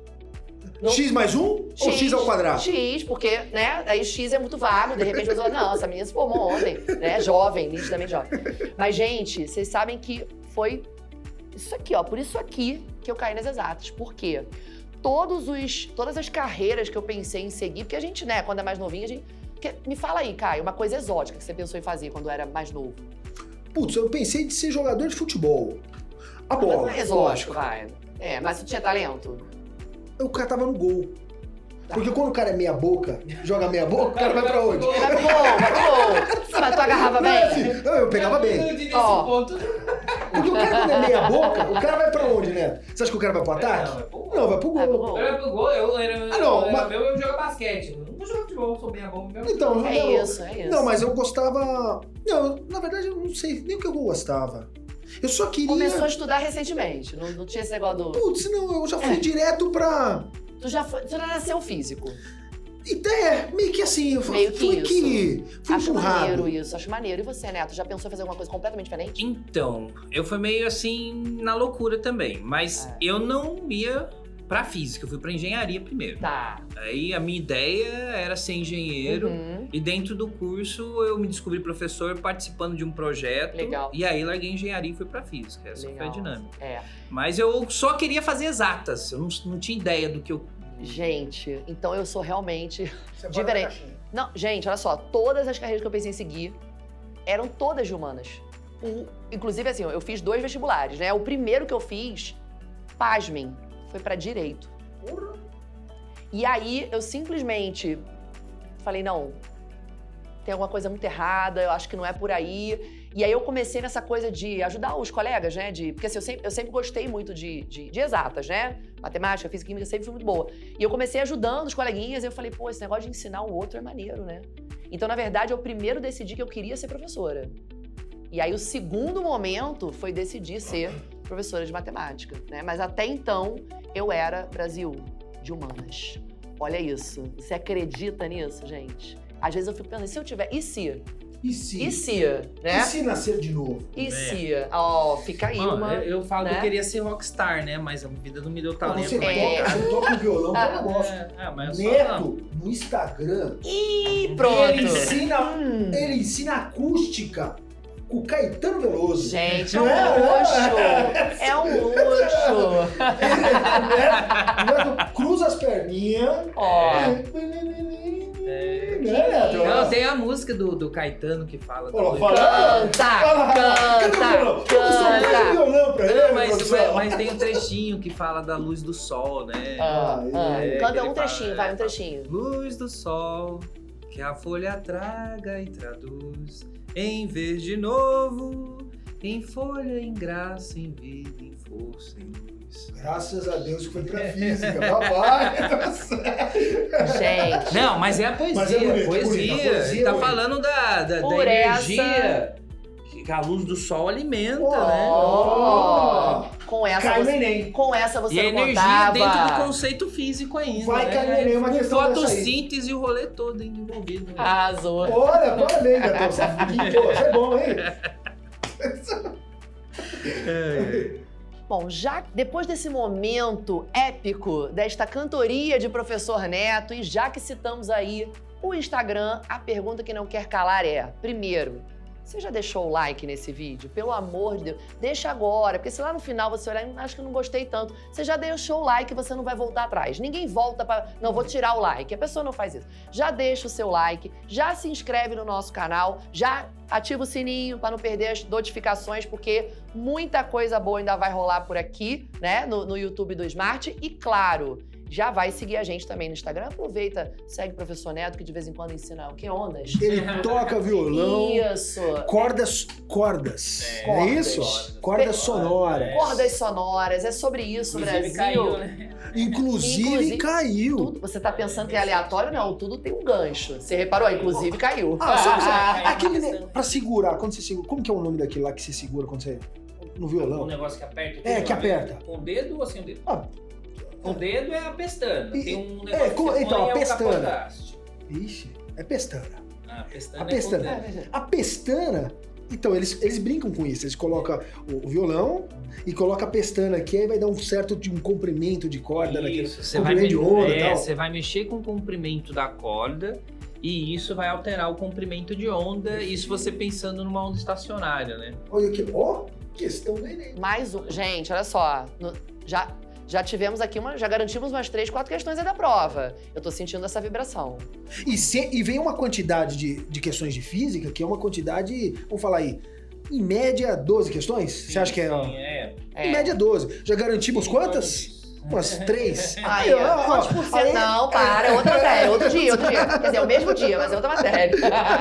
Não- X mais um ou X ao quadrado? X, porque, né? Aí X é muito vago, de repente você fala, não, essa menina se formou ontem, né? Jovem, nitidamente jovem. Mas, gente, vocês sabem que foi isso aqui, ó, por isso aqui que eu caí nas exatas. Por quê? Todos os, todas as carreiras que eu pensei em seguir, porque a gente, né, quando é mais novinho, a gente. porque- me fala aí, Caio, uma coisa exótica que você pensou em fazer quando era mais novo. Putz, eu pensei de ser jogador de futebol. A Mas não bola. é exótico, vai. É, mas você tinha talento? O cara tava no gol. Porque quando o cara é meia boca, joga meia boca, o cara vai pra onde? Vai pro gol, vai pro gol. Mas tu agarrava é bem? assim. Não, eu pegava bem. Ó. Porque quando é meia boca, o cara vai pra onde, né? Você acha que o cara vai pro ataque? Não, vai pro Vai pro gol. gol. Eu pro gol, eu era. Ah, não, eu, mas- era meu, eu jogo basquete. Eu não jogo futebol, sou bem bom mesmo. Então, É não, isso, é isso. Não, mas eu gostava. Não, na verdade eu não sei nem o que eu gostava. Eu só queria. Começou a estudar recentemente. Não, não tinha esse negócio do. Putz, não, eu já fui É. direto pra. Tu já foi, tu já nasceu físico. Ideia, meio que assim, eu fui, Meio que fui isso. que. Fui acho empurrado. maneiro isso, acho maneiro. E você, Neto, já pensou em fazer alguma coisa completamente diferente? Então, eu fui meio assim na loucura também. Mas É. eu não ia pra física, eu fui pra engenharia primeiro. Tá. Aí a minha ideia era ser engenheiro. Uhum. E dentro do curso eu me descobri professor participando de um projeto. Legal. E aí larguei engenharia e fui pra física. Essa foi a Legal. dinâmica. É. Mas eu só queria fazer exatas. Eu não, não tinha ideia do que eu. Gente, então eu sou realmente. Você diferente. Não, gente, olha só, todas as carreiras que eu pensei em seguir eram todas de humanas. O- inclusive, assim, eu fiz dois vestibulares, né? O primeiro que eu fiz, pasmem, foi pra direito. Porra. E aí eu simplesmente falei, não, tem alguma coisa muito errada, eu acho que não é por aí. E aí eu comecei nessa coisa de ajudar os colegas, né? De, porque assim, eu, sempre, eu sempre gostei muito de, de, de exatas, né? Matemática, física, química, sempre fui muito boa. E eu comecei ajudando os coleguinhas e eu falei, pô, esse negócio de ensinar o outro é maneiro, né? Então, na verdade, eu primeiro decidi que eu queria ser professora. E aí o segundo momento foi decidir ser professora de matemática, né? Mas até então eu era Brasil de humanas. Olha isso. Você acredita nisso, gente? Às vezes eu fico pensando, se eu tiver. E se? E se? E se, né? E se nascer de novo? E É. se? Ó, fica aí Mano, uma... eu, eu falo que né? eu queria ser rockstar, né? Mas a vida não me deu talento você, pra toca, É. tocar. você toca o violão, Ah, eu gosto. É, é, mas eu só. Neto, no Instagram, Ih, pronto. ele ensina, Hum. ele ensina acústica com o Caetano Veloso. Gente, é um É. luxo. É um luxo. Neto cruza as perninhas. Ó. Né, que Neto? Não, tem a música do, do Caetano que fala. Lá, do- fala. Canta, canta, canta. violão pra ele, Não, mas, tem um trechinho que fala da luz do sol, né? Ah, ah. É, que Canta ele um trechinho, fala- vai, um trechinho. Luz do sol, que a folha traga e traduz em verde novo, em folha, em graça, em vida, em força, em luz. Graças a Deus que foi pra física. Papai, tá. Gente. Não, mas é a poesia, Mas é bonito, é poesia. bonito, a poesia Ele tá é bonito. falando da, da, da energia que a luz do sol alimenta, né? Ó. Com essa Cai você, Enem. com essa você E a não energia contava. dentro do conceito físico ainda. Vai né? cair no Enem uma Com questão fotossíntese e o rolê todo envolvido. né? Arrasou. Olha, parabéns, Gatão. Você é bom, hein? Bom, já depois desse momento épico desta cantoria de professor Neto e já que citamos aí o Instagram, a pergunta que não quer calar é: primeiro, você já deixou o like nesse vídeo? Pelo amor de Deus, deixa agora, porque se lá no final você olhar, "Hum, acho que não gostei tanto, você já deixou o like você não vai voltar atrás. Ninguém volta para, não vou tirar o like. A pessoa não faz isso. Já deixa o seu like, já se inscreve no nosso canal, já ativa o sininho para não perder as notificações, porque muita coisa boa ainda vai rolar por aqui, né, no, no YouTube do Smart e claro, já vai seguir a gente também no Instagram. Aproveita, segue o professor Neto que de vez em quando ensina o que ondas. Ele toca violão. Isso. Cordas, cordas. É, É, cordas. isso? Cordas sonoras. Cordas sonoras, é sobre isso, Inclusive Brasil. caiu, né? Inclusive, Inclusive, caiu. Tudo, você tá pensando que é aleatório? Não, tudo tem um gancho. Você reparou? Inclusive caiu. Ah, sabe, Ah, aquele é, pra segurar, quando você segura, como que é o nome daquele lá que você segura quando você no Um violão? negócio que aperta. É, que né? aperta. Com o dedo ou sem o dedo? Ah, o dedo é a pestana. E- Tem um é, negócio com- que você então, põe, a é pestana. ixi, é pestana. Ah, a pestana A é com pestana. dedo. A pestana, então, eles, eles brincam com isso. Eles colocam o, o violão e colocam a pestana aqui, aí vai dar um certo de um comprimento de corda naquele. Isso, você vai, comprimento me- de onda e é, tal. você vai mexer com o comprimento da corda e isso vai alterar o comprimento de onda, isso você pensando numa onda estacionária, né? Olha aqui, ó, questão do Enem. Mais um. Gente, olha só. no- já, já tivemos aqui uma. Já garantimos umas três, quatro questões aí da prova. Eu tô sentindo essa vibração. E, se- e vem uma quantidade de, de questões de física, que é uma quantidade, vamos falar aí, em média 12 questões? Você acha que é, Sim, é. Em média 12. Já garantimos quantas? Umas três? Aí, ó, ó, ó, quantos por cento? aí- Não, para, é outra matéria, outro dia, outro dia. Quer dizer, é o mesmo dia, mas é outra matéria.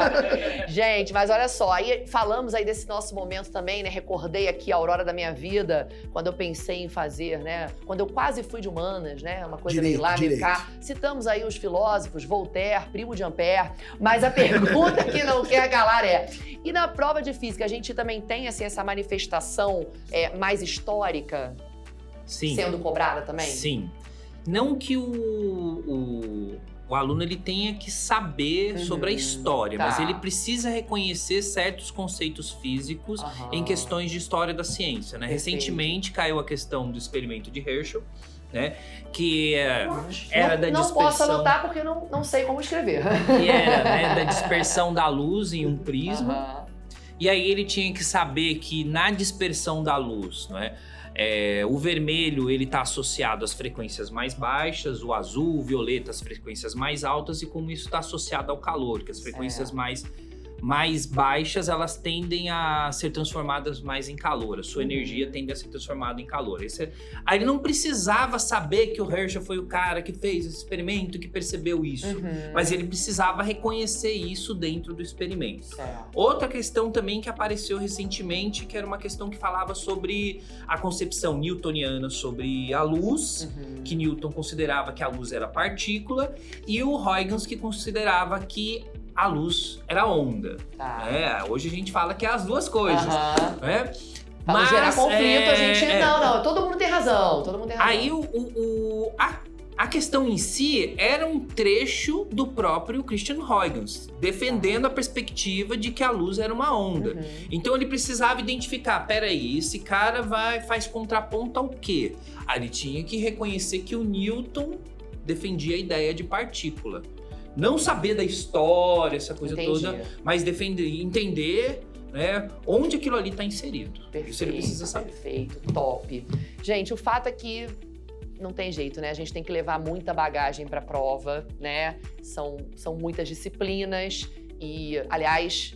Gente, mas olha só, aí falamos aí desse nosso momento também, né? Recordei aqui a aurora da minha vida, quando eu pensei em fazer, né? Quando eu quase fui de humanas, né? Uma coisa Direito, meio lá, meio direito. cá. Citamos aí os filósofos, Voltaire, primo de Ampère, mas a pergunta que não quer calar é: e na prova de física, a gente também tem assim, essa manifestação é, mais histórica Sim. sendo cobrada também? Sim. Não que o, o, o aluno ele tenha que saber Uhum. sobre a história, Tá. mas ele precisa reconhecer certos conceitos físicos Aham. em questões de história da ciência. Né? Recentemente caiu a questão do experimento de Herschel, né? que é, era não, da não dispersão. posso anotar porque eu não, não sei como escrever. que era né, da dispersão da luz em um prisma. Aham. E aí ele tinha que saber que na dispersão da luz, não é? É, o vermelho ele está associado às frequências mais baixas, o azul, o violeta às frequências mais altas e como isso está associado ao calor, que as frequências mais mais baixas elas tendem a ser transformadas mais em calor, a sua Uhum. energia tende a ser transformada em calor. Esse é- Aí ele não precisava saber que o Herschel foi o cara que fez esse experimento, que percebeu isso, Uhum. mas ele precisava reconhecer isso dentro do experimento. Certo. Outra questão também que apareceu recentemente, que era uma questão que falava sobre a concepção newtoniana sobre a luz, Uhum. que Newton considerava que a luz era partícula, e o Huygens que considerava que a luz era onda. Tá. É, hoje a gente fala que é as duas coisas, né? Pra não gerar conflito, é, a gente. é. Não, não, todo mundo tem razão. Todo mundo tem razão. Aí o, o- o- a, A questão em si era um trecho do próprio Christian Huygens, defendendo a perspectiva de que a luz era uma onda. Uhum. Então ele precisava identificar, peraí, esse cara vai faz contraponto ao quê? Aí ele tinha que reconhecer que o Newton defendia a ideia de partícula. Não saber da história, essa coisa Entendi. toda, mas defender, entender né, onde aquilo ali está inserido. Perfeito, Isso ele precisa saber. perfeito, top. Gente, o fato é que não tem jeito, né? A gente tem que levar muita bagagem para a prova, né? São, são muitas disciplinas e, aliás,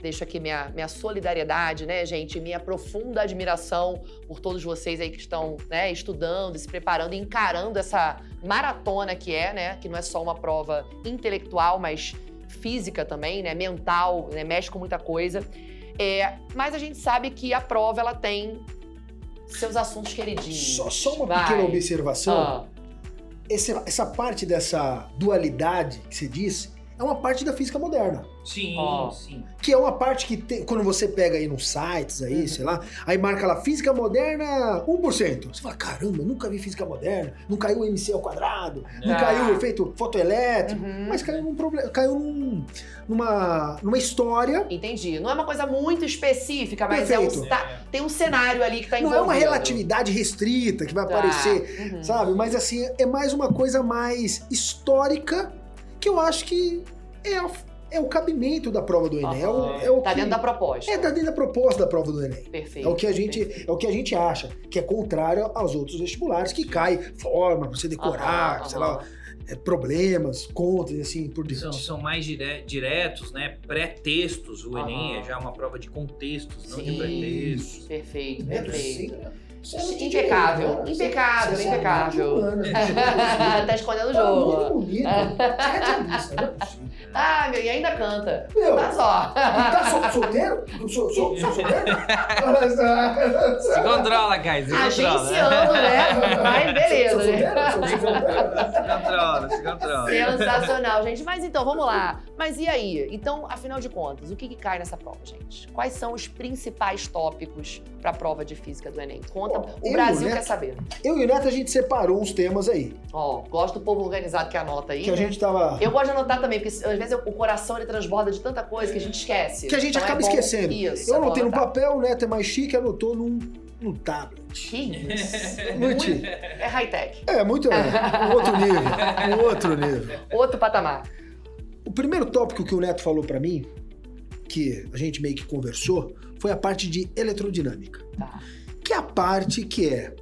deixo aqui minha, minha solidariedade, né, gente? Minha profunda admiração por todos vocês aí que estão, né, estudando, se preparando, encarando essa maratona que é, né? Que não é só uma prova intelectual, mas física também, né? Mental, né? Mexe com muita coisa. É, mas a gente sabe que a prova ela tem seus assuntos queridinhos. Só, só uma Vai. pequena observação. Ah, Esse- essa parte dessa dualidade que você disse é uma parte da física moderna. Sim, Ó. sim. Que é uma parte que tem, quando você pega aí nos sites aí, Uhum. sei lá, aí marca lá física moderna 1%. Você fala, caramba, nunca vi física moderna, não caiu o MC ao quadrado, não Ah. caiu o efeito fotoelétrico, uhum. mas caiu num problema, caiu num- numa, numa história. Entendi. Não é uma coisa muito específica, mas é um, tá- tem um cenário ali que tá Não envolvido. é uma relatividade restrita que vai Tá. aparecer, Uhum. sabe? Mas assim, é mais uma coisa mais histórica que eu acho que é, é o cabimento da prova do Enem. É o, Aham. é o Tá que- dentro da proposta. É, tá dentro da proposta da prova do Enem. Perfeito. É o que a gente, perfeito. é o que a gente acha, que é contrário aos outros vestibulares, que cai forma pra você decorar, Aham, sei lá, é, problemas, contas e assim por São, diante. são mais dire- diretos, né? Pré-textos. O Enem é já uma prova de contextos, não de Sim. pré-textos. Perfeito, É, perfeito. Muito Impecável, né? impecável, Você- impecável. humana, gente. tá escondendo o Tá muito jogo. bonito. Você é é. Ah, meu, e ainda canta. Meu, Tá só. tá sol- solteiro? Sou, sou, sou solteiro? Se controla, Kai, se. Agenciando, né? Mas beleza, Sou né? solteiro? Sou solteiro? Se controla, se controla. Sensacional, gente. Mas então, vamos lá. Mas e aí? Então, afinal de contas, o que, que cai nessa prova, gente? Quais são os principais tópicos para a prova de física do Enem? Conta, Bom, o eu, Brasil né? quer saber. Eu e o Neto, a gente separou uns temas aí. Ó, gosto do povo organizado que anota aí. Que a né? gente tava. Eu gosto de anotar também, porque às vezes o coração ele transborda de tanta coisa que a gente esquece. Que a gente Então é acaba bom- esquecendo. Isso. Eu é anotei no anotar. papel, o Neto é mais chique, anotou num, num tablet. Que isso? Muito. É high-tech. É, muito. É, um outro nível. Um outro nível. Outro patamar. O primeiro tópico que o Neto falou pra mim, que a gente meio que conversou, foi a parte de eletrodinâmica. Tá. Que é a parte que é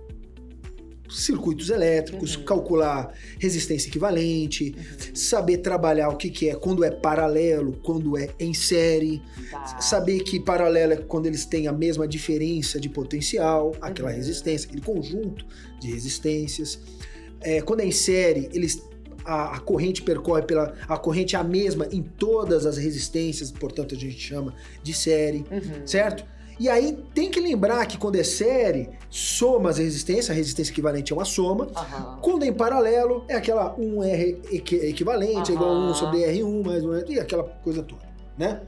circuitos elétricos, Uhum. calcular resistência equivalente, saber trabalhar o que, que é quando é paralelo, quando é em série, Tá. saber que paralelo é quando eles têm a mesma diferença de potencial, aquela Uhum. resistência, aquele conjunto de resistências. É, quando é em série, eles a, a corrente percorre pela a corrente é a mesma em todas as resistências, portanto a gente chama de série, Uhum. certo? E aí tem que lembrar que quando é série, soma as resistências, a resistência equivalente é uma soma. Aham. Quando é em paralelo, é aquela 1R equi- equivalente, é igual a 1 Aham. sobre R1, mais 1, e aquela coisa toda, né?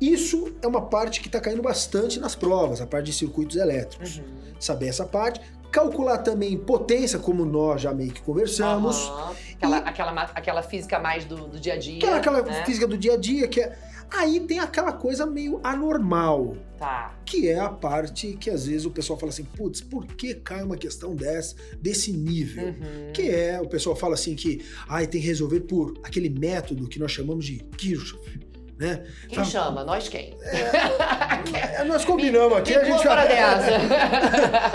Isso é uma parte que está caindo bastante nas provas, a parte de circuitos elétricos. Uhum. Saber essa parte. Calcular também potência, como nós já meio que conversamos. Aham. Aquela, aquela, ma- aquela física mais do, do dia a dia. Aquela, aquela né? física do dia a dia, que é. Aí tem aquela coisa meio anormal, Tá. que é a parte que às vezes o pessoal fala assim, putz, por que cai uma questão dessa, desse nível? Uhum. Que é, o pessoal fala assim que ai, tem que resolver por aquele método que nós chamamos de Kirchhoff, né? Quem chama? Nós quem? É, Nós combinamos aqui, a gente vai...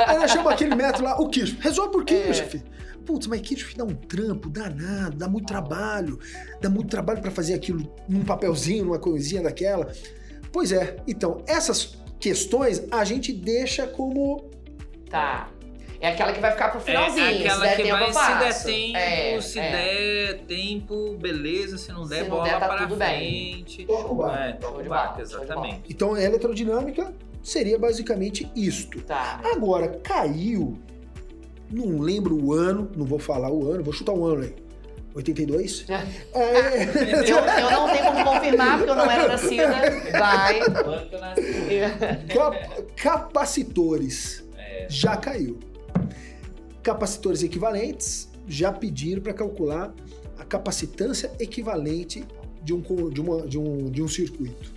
Aí nós chamamos aquele método lá, o Kirchhoff. Resolve É. por Kirchhoff. Putz, mas Kirchhoff dá um trampo danado, dá muito trabalho, dá muito trabalho para fazer aquilo num papelzinho, numa coisinha daquela. Pois é, então, essas questões a gente deixa como Tá. É aquela que vai ficar pro É finalzinho. aquela se der que tempo, vai, se der tempo, É, se é. der tempo, beleza, se não der, Se não bola der, tá para tudo frente. toca o barco. É, toca o exatamente. Então, a eletrodinâmica seria basicamente isto. Tá. Agora, caiu, não lembro o ano, não vou falar o ano, vou chutar um ano aí. 82? É, Eu, eu não tenho como confirmar, porque eu não era nascida. Vai. Cap- capacitores É. já caiu. Capacitores equivalentes já pediram para calcular a capacitância equivalente de um, de, uma, de, um, de um circuito.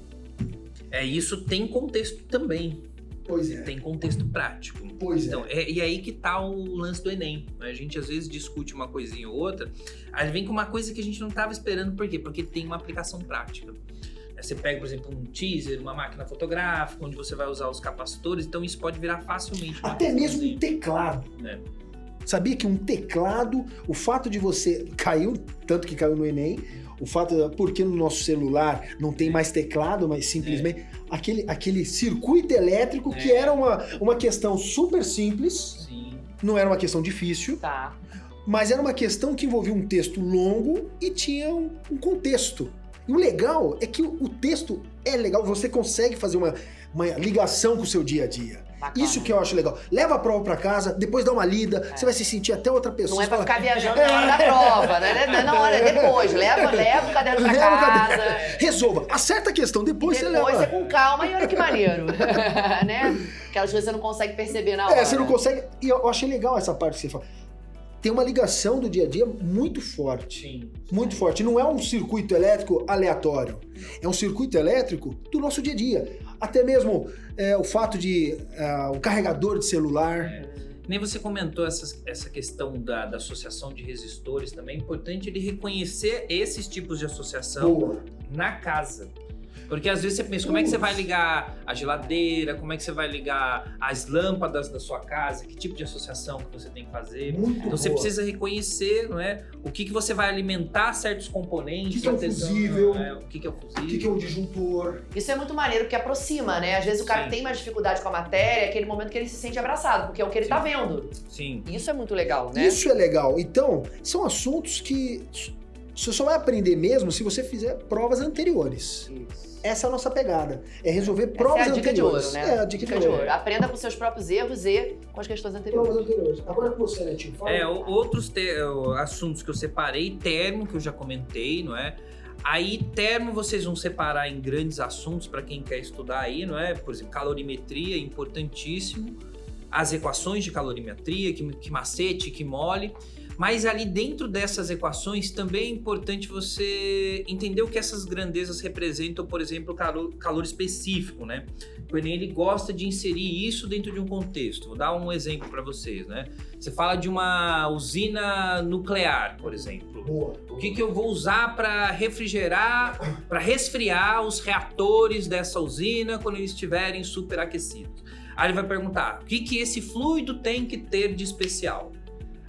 É, isso tem contexto também. Pois é. Tem contexto prático. Pois então, é. é. E aí que tá o lance do Enem. A gente às vezes discute uma coisinha ou outra, aí vem com uma coisa que a gente não estava esperando. Por quê? Porque tem uma aplicação prática. Você pega, por exemplo, um teaser, uma máquina fotográfica, onde você vai usar os capacitores, então isso pode virar facilmente. Até mesmo um teclado. É. Sabia que um teclado, o fato de você caiu, tanto que caiu no Enem, o fato porque no nosso celular não tem mais teclado, mas simplesmente aquele, aquele circuito elétrico que É. era uma, uma questão super simples, Sim. não era uma questão difícil, Tá. mas era uma questão que envolvia um texto longo e tinha um, um contexto. E o legal é que o, o texto é legal, você consegue fazer uma, uma ligação com o seu dia a dia. Bacana. Isso que eu acho legal. Leva a prova pra casa, depois dá uma lida, É. você vai se sentir até outra pessoa. Não é Você pra fala, ficar viajando na hora da prova, né? Não é na hora, é depois. Leva, leva o caderno pra Leva o casa. caderno. Resolva, acerta a questão, depois, você Depois leva. é com calma e olha que maneiro. né? Aquelas coisas você não consegue perceber na hora. É, você não consegue. E eu achei legal essa parte que você fala. Tem uma ligação do dia a dia muito forte. Sim. Muito forte. Não é um circuito elétrico aleatório. É um circuito elétrico do nosso dia a dia. Até mesmo é, o fato de ah, o carregador de celular. Nem você comentou essa, essa questão da, da associação de resistores também. É importante ele reconhecer esses tipos de associação Boa. na casa. Porque às vezes você pensa, como é que você vai ligar a geladeira, como é que você vai ligar as lâmpadas da sua casa, que tipo de associação que você tem que fazer. Muito Então você boa. precisa reconhecer, não é? O que, que você vai alimentar certos componentes. O que que é o atenção, fusível? é, o que, que é o O fusível. que, que é um disjuntor? Isso é muito maneiro, porque aproxima, né? Às vezes o cara Sim. tem mais dificuldade com a matéria, é aquele momento que ele se sente abraçado, porque é o que ele tá vendo. Sim. Isso é muito legal, né? Isso é legal. Então, são assuntos que você só vai aprender mesmo se você fizer provas anteriores. Isso. Essa é a nossa pegada. É resolver Essa provas é a dica de anteriores. ouro, né? É, a dica, de, ouro. Aprenda com seus próprios erros e com as questões anteriores. Provas anteriores. Agora com você, Netinho. Fala. É, o- outros te- o- assuntos que eu separei, termo, que eu já comentei, não é? Aí, termo, vocês vão separar em grandes assuntos para quem quer estudar aí, não é? Por exemplo, calorimetria, importantíssimo. As equações de calorimetria, que, que macete, que mole. Mas ali dentro dessas equações também é importante você entender o que essas grandezas representam, por exemplo, calor, calor específico, né? O Enem ele gosta de inserir isso dentro de um contexto. Vou dar um exemplo para vocês, né? Você fala de uma usina nuclear, por exemplo. Boa. O que, que eu vou usar para refrigerar, para resfriar os reatores dessa usina quando eles estiverem superaquecidos? Aí ele vai perguntar: o que, que esse fluido tem que ter de especial?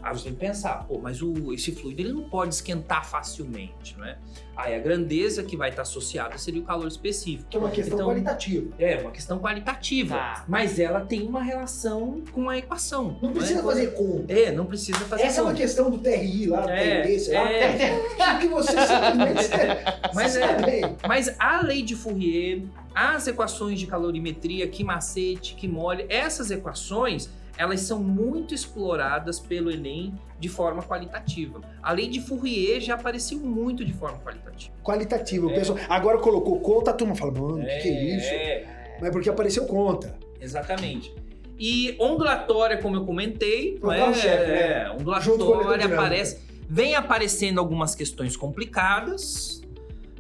Aí você tem que pensar, pô, mas o, esse fluido ele não pode esquentar facilmente, não é? Aí a grandeza que vai estar associada seria o calor específico. Que é uma questão Então, qualitativa. É, uma questão qualitativa. Tá. Mas ela tem uma relação com a equação. Não é? precisa fazer conta. É, não precisa fazer Essa é uma conta. questão do TRI lá, do É, TRD, sei lá. é. Que você simplesmente Mas é. Mas a lei de Fourier, as equações de calorimetria, que macete, que mole, essas equações, elas são muito exploradas pelo Enem de forma qualitativa. A lei de Fourier já apareceu muito de forma qualitativa. Qualitativo. O É. pessoal agora colocou conta, a turma fala, mano, o que, que é isso? É, Mas é porque apareceu conta. exatamente. E ondulatória, como eu comentei, O não é, né? é, Junto com a ondulatória aparece, vem aparecendo algumas questões complicadas,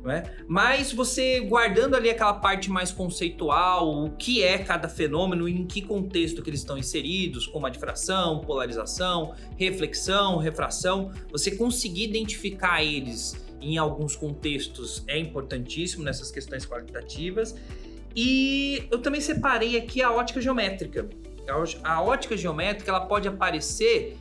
não é? Mas você guardando ali aquela parte mais conceitual, o que é cada fenômeno, em que contexto que eles estão inseridos, como a difração, polarização, reflexão, refração, você conseguir identificar eles em alguns contextos é importantíssimo nessas questões qualitativas. E eu também separei aqui a ótica geométrica. A ótica geométrica ela pode aparecer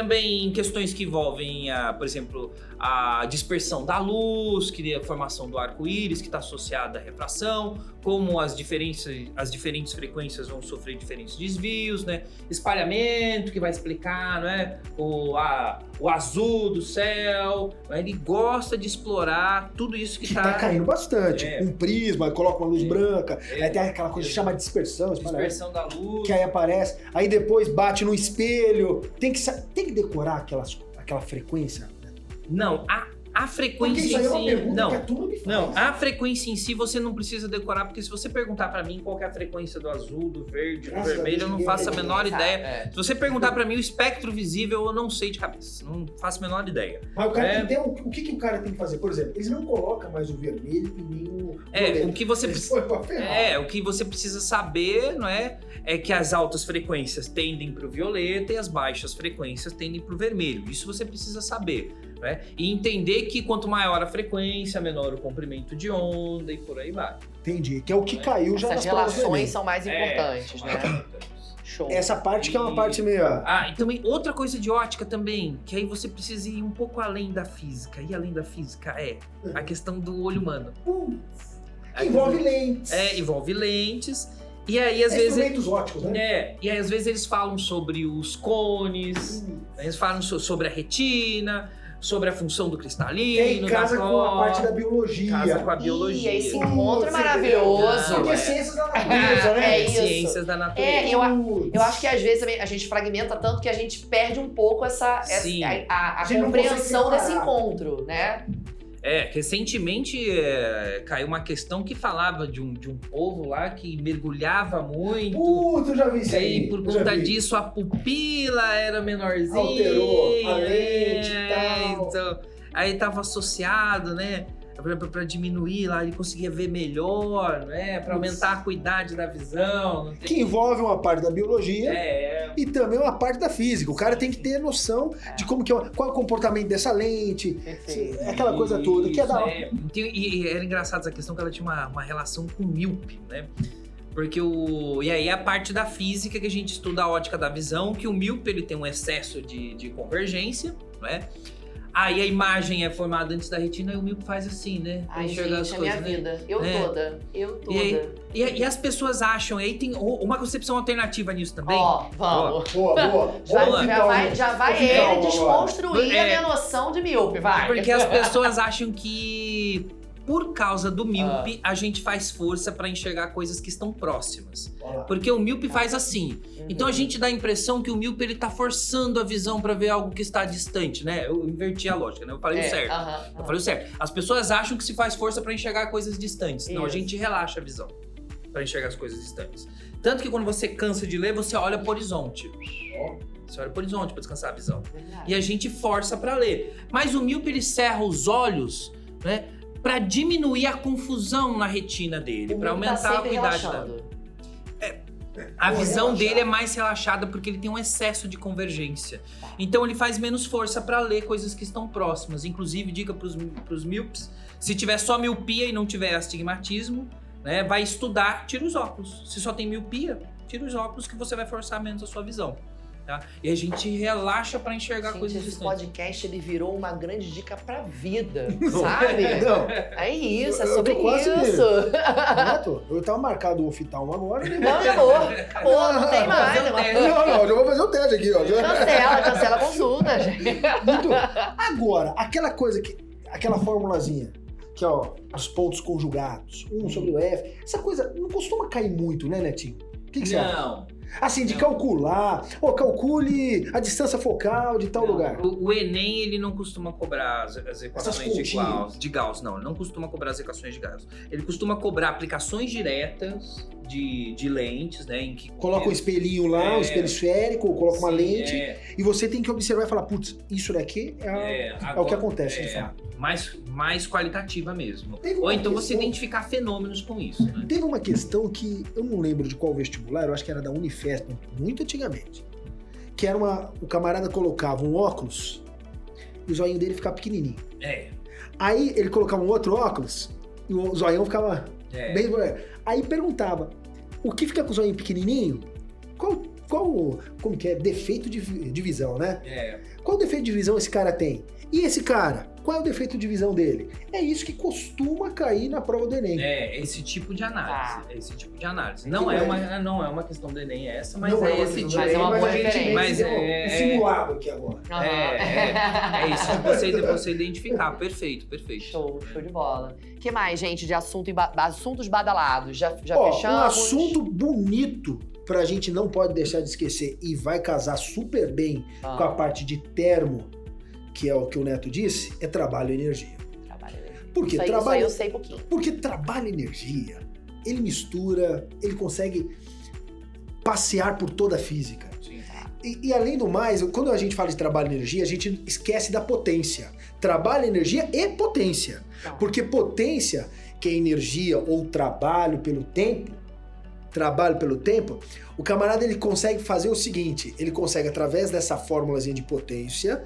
também em questões que envolvem, a, por exemplo, a dispersão da luz, que é a formação do arco-íris, que está associada à refração, como as diferenças, as diferentes frequências vão sofrer diferentes desvios, né? Espalhamento, que vai explicar, não é? O, a- o azul do céu. né? Ele gosta de explorar tudo isso que está tá caindo bastante. É. Um prisma, coloca uma luz É. branca, É. aí tem aquela coisa que chama de dispersão, dispersão da luz. que aí aparece, aí depois bate no espelho. Tem que, tem que decorar aquelas, aquela frequência. Não, a, A frequência aí é em si. Não, faz. não, a frequência em si você não precisa decorar, porque se você perguntar pra mim qual que é a frequência do azul, do verde, do vermelho, eu não faço a menor Sabe? ideia. É. Se você perguntar pra mim o espectro visível, eu não sei de cabeça. Não faço a menor ideia. Mas o cara É. tem que ter um- o que, que o cara tem que fazer? Por exemplo, eles não colocam mais o vermelho e nem o. É, violeta. o que você precisa. É, o que você precisa saber, não é? É que as altas frequências tendem para o violeta e as baixas frequências tendem para o vermelho. Isso você precisa saber, né? E entender que quanto maior a frequência, menor o comprimento de onda e por aí vai. Entendi. Que é o que caiu já Essas nas provas do Enem. relações são mais É. importantes, né? Show. Essa parte que é uma parte meio. Ah, e também outra coisa de ótica também, que aí você precisa ir um pouco além da física. E além da física é a questão do olho humano. Que envolve lentes. É, envolve lentes. E aí, às É vezes. instrumentos óticos, né? É, e aí às vezes eles falam sobre os cones, Hum. eles falam so- sobre a retina, sobre a função do E cristalino, aí casa da com a parte da biologia. casa com a biologia. esse Putz, encontro é maravilhoso. Porque é. ciências da natureza, né? É isso. Ciências da natureza. É, eu, eu acho que às vezes também a gente fragmenta tanto que a gente perde um pouco essa, essa- a, a- a compreensão desse encontro, né? É, recentemente é, caiu uma questão que falava de um, de um povo lá que mergulhava muito. Putz, eu já vi isso E aí. aí, por conta disso, a pupila era menorzinha. Alterou a lente e é, tal. Então, aí tava associado, né? Pra diminuir lá, ele conseguia ver melhor, né? Putz. aumentar a acuidade da visão. Que envolve uma parte da biologia É, e também uma parte da física. O cara tem que ter noção de como que é, qual é o comportamento dessa lente, é aquela coisa toda, que é da é. Então, e, e era engraçado essa questão que ela tinha uma, uma relação com o míope, né? Porque o. E aí a parte da física que a gente estuda a ótica da visão, que o míope ele tem um excesso de, de convergência, né? Aí a imagem é formada antes da retina e o míope faz assim, né? Pra Ai, enxergar gente, é minha né? vida. Eu É. toda. Eu toda. E aí- E, e as pessoas acham, e aí tem o- uma concepção alternativa nisso também. Ó, vamos. Boa, boa. Já, Vamos já vai, já vai ele desconstruir a É. minha noção de míope, vai. Porque as pessoas acham que por causa do míope a gente faz força pra enxergar coisas que estão próximas. Lá. Porque o míope faz assim. Então a gente dá a impressão que o míope ele tá forçando a visão pra ver algo que está distante, né? Eu inverti a lógica, né? Eu falei o É, certo. aham, Eu falei o certo. As pessoas acham que se faz força pra enxergar coisas distantes. Não, a Isso. gente relaxa a visão pra enxergar as coisas distantes. Tanto que quando você cansa de ler, você olha pro horizonte. Você olha pro horizonte pra descansar a visão. Verdade. E a gente força pra ler. Mas o míope ele cerra os olhos, né? Pra diminuir a confusão na retina dele, mundo tá aumentar a sempre acuidade da, relaxando. a Pô, visão relaxado. dele é mais relaxada porque ele tem um excesso de convergência. Então ele faz menos força pra ler coisas que estão próximas. Inclusive, dica pros, pros míopes, se tiver só miopia e não tiver astigmatismo, né, vai estudar, tira os óculos. Se só tem miopia, tira os óculos que você vai forçar menos a sua visão. Tá? E a gente relaxa pra enxergar Gente, coisas esse distantes. podcast ele virou uma grande dica pra vida, sabe? Não, É isso, é Eu- eu sobre tô quase- isso. Renato, eu tava marcado o oftalmo agora. né? Não, acabou. Acabou, não tem mais. Fazer o teste. Não, não, já vou fazer o teste aqui, ó. Cancela, cancela a consulta, gente. Muito. Agora, aquela coisa que. Aquela formulazinha, que ó, os pontos conjugados, um sobre o F, essa coisa não costuma cair muito, né, Netinho? O que, que você acha? Não. Assim, de Não. calcular, ó, calcule a distância focal de tal Não, lugar. O, o Enem, ele não costuma cobrar as, as equações de. Gauss, de Gauss. Não, ele não costuma cobrar as equações de Gauss. Ele costuma cobrar aplicações diretas de, de lentes, né? Em que Coloca um espelhinho lá, um É. espelho esférico, coloca uma Sim, lente, É, e você tem que observar e falar, putz, isso daqui é, é, é o que agora- acontece, de é, fato. mais, mais qualitativa mesmo. Teve Ou uma então você questão- identificar fenômenos com isso, né? Teve uma questão que eu não lembro de qual vestibular, eu acho que era da Unifesp, muito antigamente. Que era uma. O camarada colocava um óculos e o zoinho dele ficava pequenininho. É. Aí ele colocava um outro óculos e o zoião ficava É. bem. Aí perguntava: o que fica com o zoinho pequenininho? Qual. Qual, como que é? Defeito de, de visão, né? é. Qual defeito de visão esse cara tem? E esse cara? Qual é o defeito de visão dele? É isso que costuma cair na prova do Enem. É, esse tipo de análise. É esse tipo de análise. Não é, mais? uma, não é uma questão do Enem essa, mas Não é uma esse questão tipo. Mas é uma mas boa a gente referência. Mas é- um simulado aqui agora. Aham. É, é isso de você, de você identificar. Perfeito, perfeito. Show, show de bola. O que mais, gente, de assunto assuntos badalados? Já, já Ó, fechamos? um assunto bonito pra gente não pode deixar de esquecer e vai casar super bem Ah. com a parte de termo, que é o que o Neto disse, é trabalho e energia. Trabalho e energia. Por quê? Isso aí, isso aí trabalho, eu sei pouquinho. porque trabalho e energia, ele mistura, ele consegue passear por toda a física. Sim. E, e além do mais, quando a gente fala de trabalho e energia, a gente esquece da potência. Trabalho, energia e potência. Então, Porque potência, que é energia ou trabalho pelo tempo, trabalho pelo tempo, o camarada ele consegue fazer o seguinte, ele consegue através dessa fórmulazinha de potência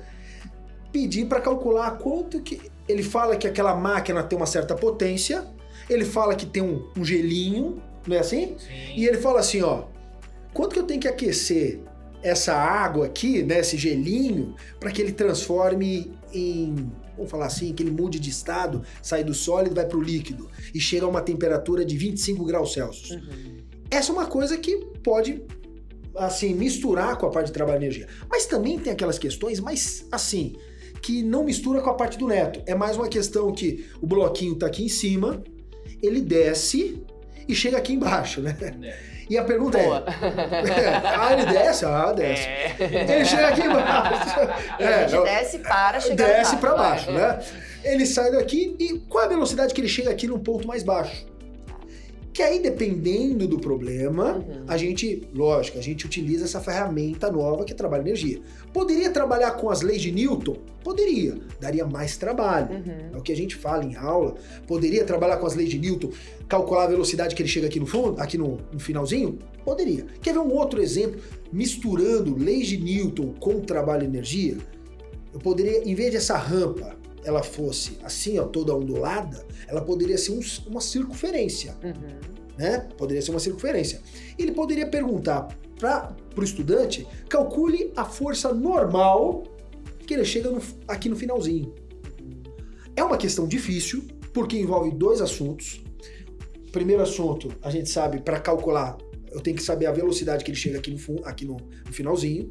pedir para calcular quanto que ele fala que aquela máquina tem uma certa potência, ele fala que tem um, um gelinho, não é assim? Sim. E ele fala assim, ó, quanto que eu tenho que aquecer essa água aqui, né, esse gelinho, para que ele transforme em, vamos falar assim, que ele mude de estado, sai do sólido, vai para o líquido e chega a uma temperatura de 25 graus Celsius. uhum. Essa é uma coisa que pode assim misturar com a parte de trabalho e energia. Mas também tem aquelas questões, mas assim, que não mistura com a parte do neto. É mais uma questão que o bloquinho tá aqui em cima, ele desce e chega aqui embaixo, né? É. E a pergunta Boa. é: ah, ele desce? Ah, desce. É. Ele chega aqui embaixo. E a gente desce para chegar É, desce para baixo, né? Ele sai daqui e qual é a velocidade que ele chega aqui num ponto mais baixo? Que aí, dependendo do problema, Uhum. a gente, lógico, a gente utiliza essa ferramenta nova que é trabalho energia. Poderia trabalhar com as leis de Newton? Poderia, daria mais trabalho. Uhum. É o que a gente fala em aula. Poderia trabalhar com as leis de Newton, calcular a velocidade que ele chega aqui no fundo, aqui no, no finalzinho? Poderia. Quer ver um outro exemplo? Misturando leis de Newton com trabalho e energia? Eu poderia, em vez de essa rampa ela fosse assim, ó, toda ondulada, ela poderia ser um- uma circunferência Uhum. né? Poderia ser uma circunferência. Ele poderia perguntar para o estudante, calcule a força normal que ele chega no- aqui no finalzinho. É uma questão difícil, porque envolve dois assuntos. Primeiro assunto, a gente sabe, para calcular, eu tenho que saber a velocidade que ele chega aqui no, aqui no, no finalzinho.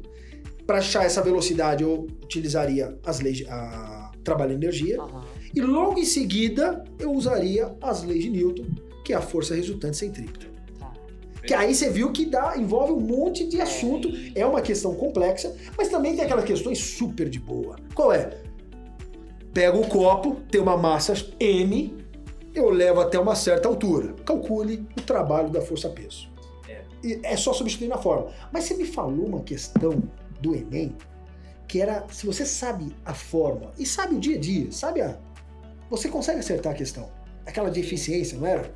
Para achar essa velocidade, eu utilizaria as leis, a trabalho e energia. Aham. E logo em seguida, eu usaria as leis de Newton, que é a força resultante centrípeta. Tá. Que aí você viu que dá, envolve um monte de assunto, é uma questão complexa, mas também tem aquelas questões super de boa. Qual é? Pega o copo, tem uma massa M, eu levo até uma certa altura. Calcule o trabalho da força-peso. É. É só substituir na forma. Mas você me falou uma questão do Enem, que era, se você sabe a fórmula e sabe o dia a dia, sabe a... Você consegue acertar a questão. Aquela de eficiência, não era?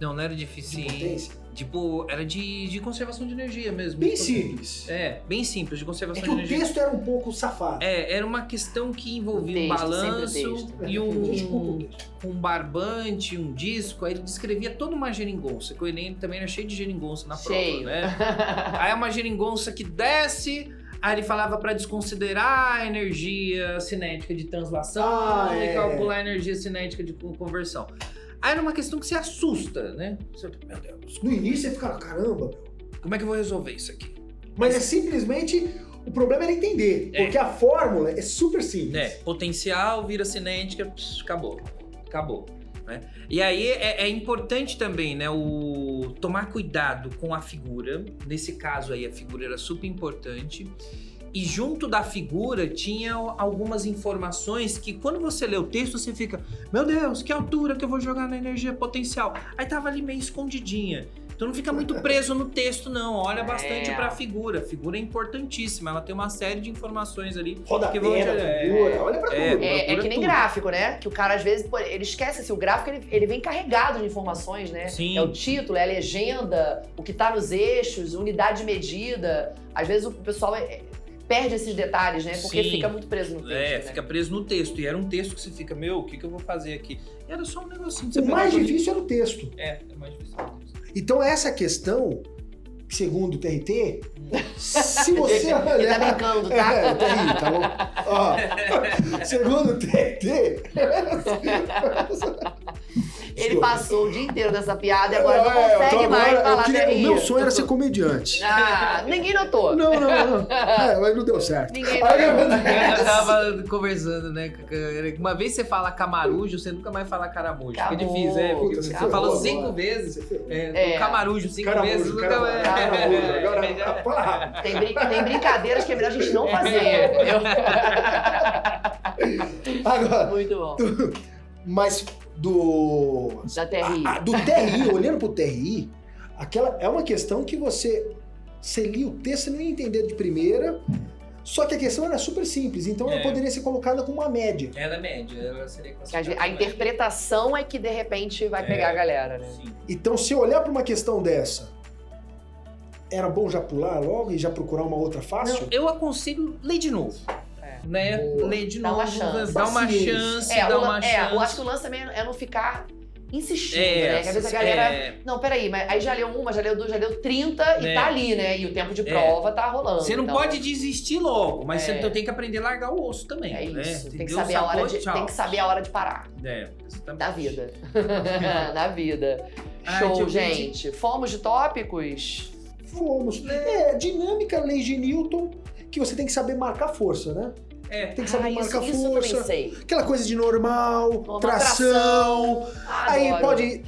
Não, não era De deficiente. potência. Tipo, era de, de conservação de energia mesmo. Bem simples. É, bem simples, de É conservação que de o energia. texto era um pouco safado. É, era uma questão que envolvia um Texto, balanço. É, e Desculpa o um, um barbante, um disco, aí ele descrevia toda uma geringonça, que o Enem também era cheio de geringonça na prova, Cheio. né? Aí é uma geringonça que desce, aí ele falava pra desconsiderar a energia cinética de translação Ah, e é. calcular a energia cinética de con- conversão. Aí era uma questão que se assusta, né? Você, Meu Deus, No início você fica, caramba, meu. como é que eu vou resolver isso aqui? Mas é simplesmente. O problema era entender. É. Porque a fórmula é super simples. É, potencial vira cinética, pss, acabou. Acabou. Né? E aí é, é importante também, né, o tomar cuidado com a figura. Nesse caso aí, a figura era super importante. E junto da figura tinha algumas informações que quando você lê o texto, você fica, meu Deus, que altura que eu vou jogar na energia potencial. Aí tava ali meio escondidinha. Então não fica muito preso no texto, não. Olha bastante É. pra figura. A figura é importantíssima. Ela tem uma série de informações ali Roda Que vão da é, figura, olha pra é, tudo. É, é que nem tudo. gráfico, né? Que o cara, às vezes, ele esquece assim, o gráfico ele, ele vem carregado de informações, né? Sim. É o título, é a legenda, o que tá nos eixos, unidade de medida. Às vezes o pessoal é- é- perde esses detalhes, né? Porque Sim. fica muito preso no texto. É, né? fica preso no texto. E era um texto que você fica, meu, o que, que eu vou fazer aqui? E era só um negocinho. O mais difícil era o texto. É, é mais difícil. Então, essa questão, segundo o TRT, se você tá olhar. brincando, tá? É, TRI, tá bom? Ó, segundo o TRT. Ele passou o dia inteiro dessa piada e agora não É, consegue mais falar queria- O meu sonho era ser comediante. Ah, ninguém notou. Não, não, não. É, mas não deu certo. Ninguém Aí, notou. Eu tava conversando, né? Uma vez você fala camarujo, você nunca mais fala caramujo. Fica difícil, é. Porque você falou cinco vezes. É, É. Camarujo cinco Caramujo, vezes, nunca caramujo, mais. caramujo. Agora. Tem, brin- tem brincadeiras que é melhor a gente não fazer? Agora, Muito bom. mas do. Da TRI. a- a- do TRI, olhando pro TRI, aquela é uma questão que você. Você lia o texto, você não ia entender de primeira. Só que a questão era super simples, então ela É. poderia ser colocada como uma média. Ela é média, ela seria classificada a média. interpretação é que de repente vai É. pegar a galera, né? Sim. Então, se eu olhar para uma questão dessa, era bom já pular logo e já procurar uma outra fácil? Não, eu aconselho ler de novo. É. Né? Boa. Ler de Dá novo, uma chance. dá uma chance, É, dá uma é, chance. eu acho que o lance também é não ficar insistindo, É, né? Que às vezes a galera. é, Não, peraí, mas aí já leu uma, já leu duas, já leu 30 e É. tá ali, né? E o tempo de É. prova tá rolando. Você não então, pode desistir logo, mas É. você tem que aprender a largar o osso também. É né? isso. Tem que, saber a hora de, Tchau. tem que saber a hora de parar. É, exatamente. Da vida. da vida. Ai, Show, tio, gente. Fomos de tópicos? Fomos. É, dinâmica, lei de Newton, que você tem que saber marcar força, né? É. Tem que saber Ah, isso, marcar isso eu também força. sei. Aquela coisa de normal, Uma tração. Aí Adoro. pode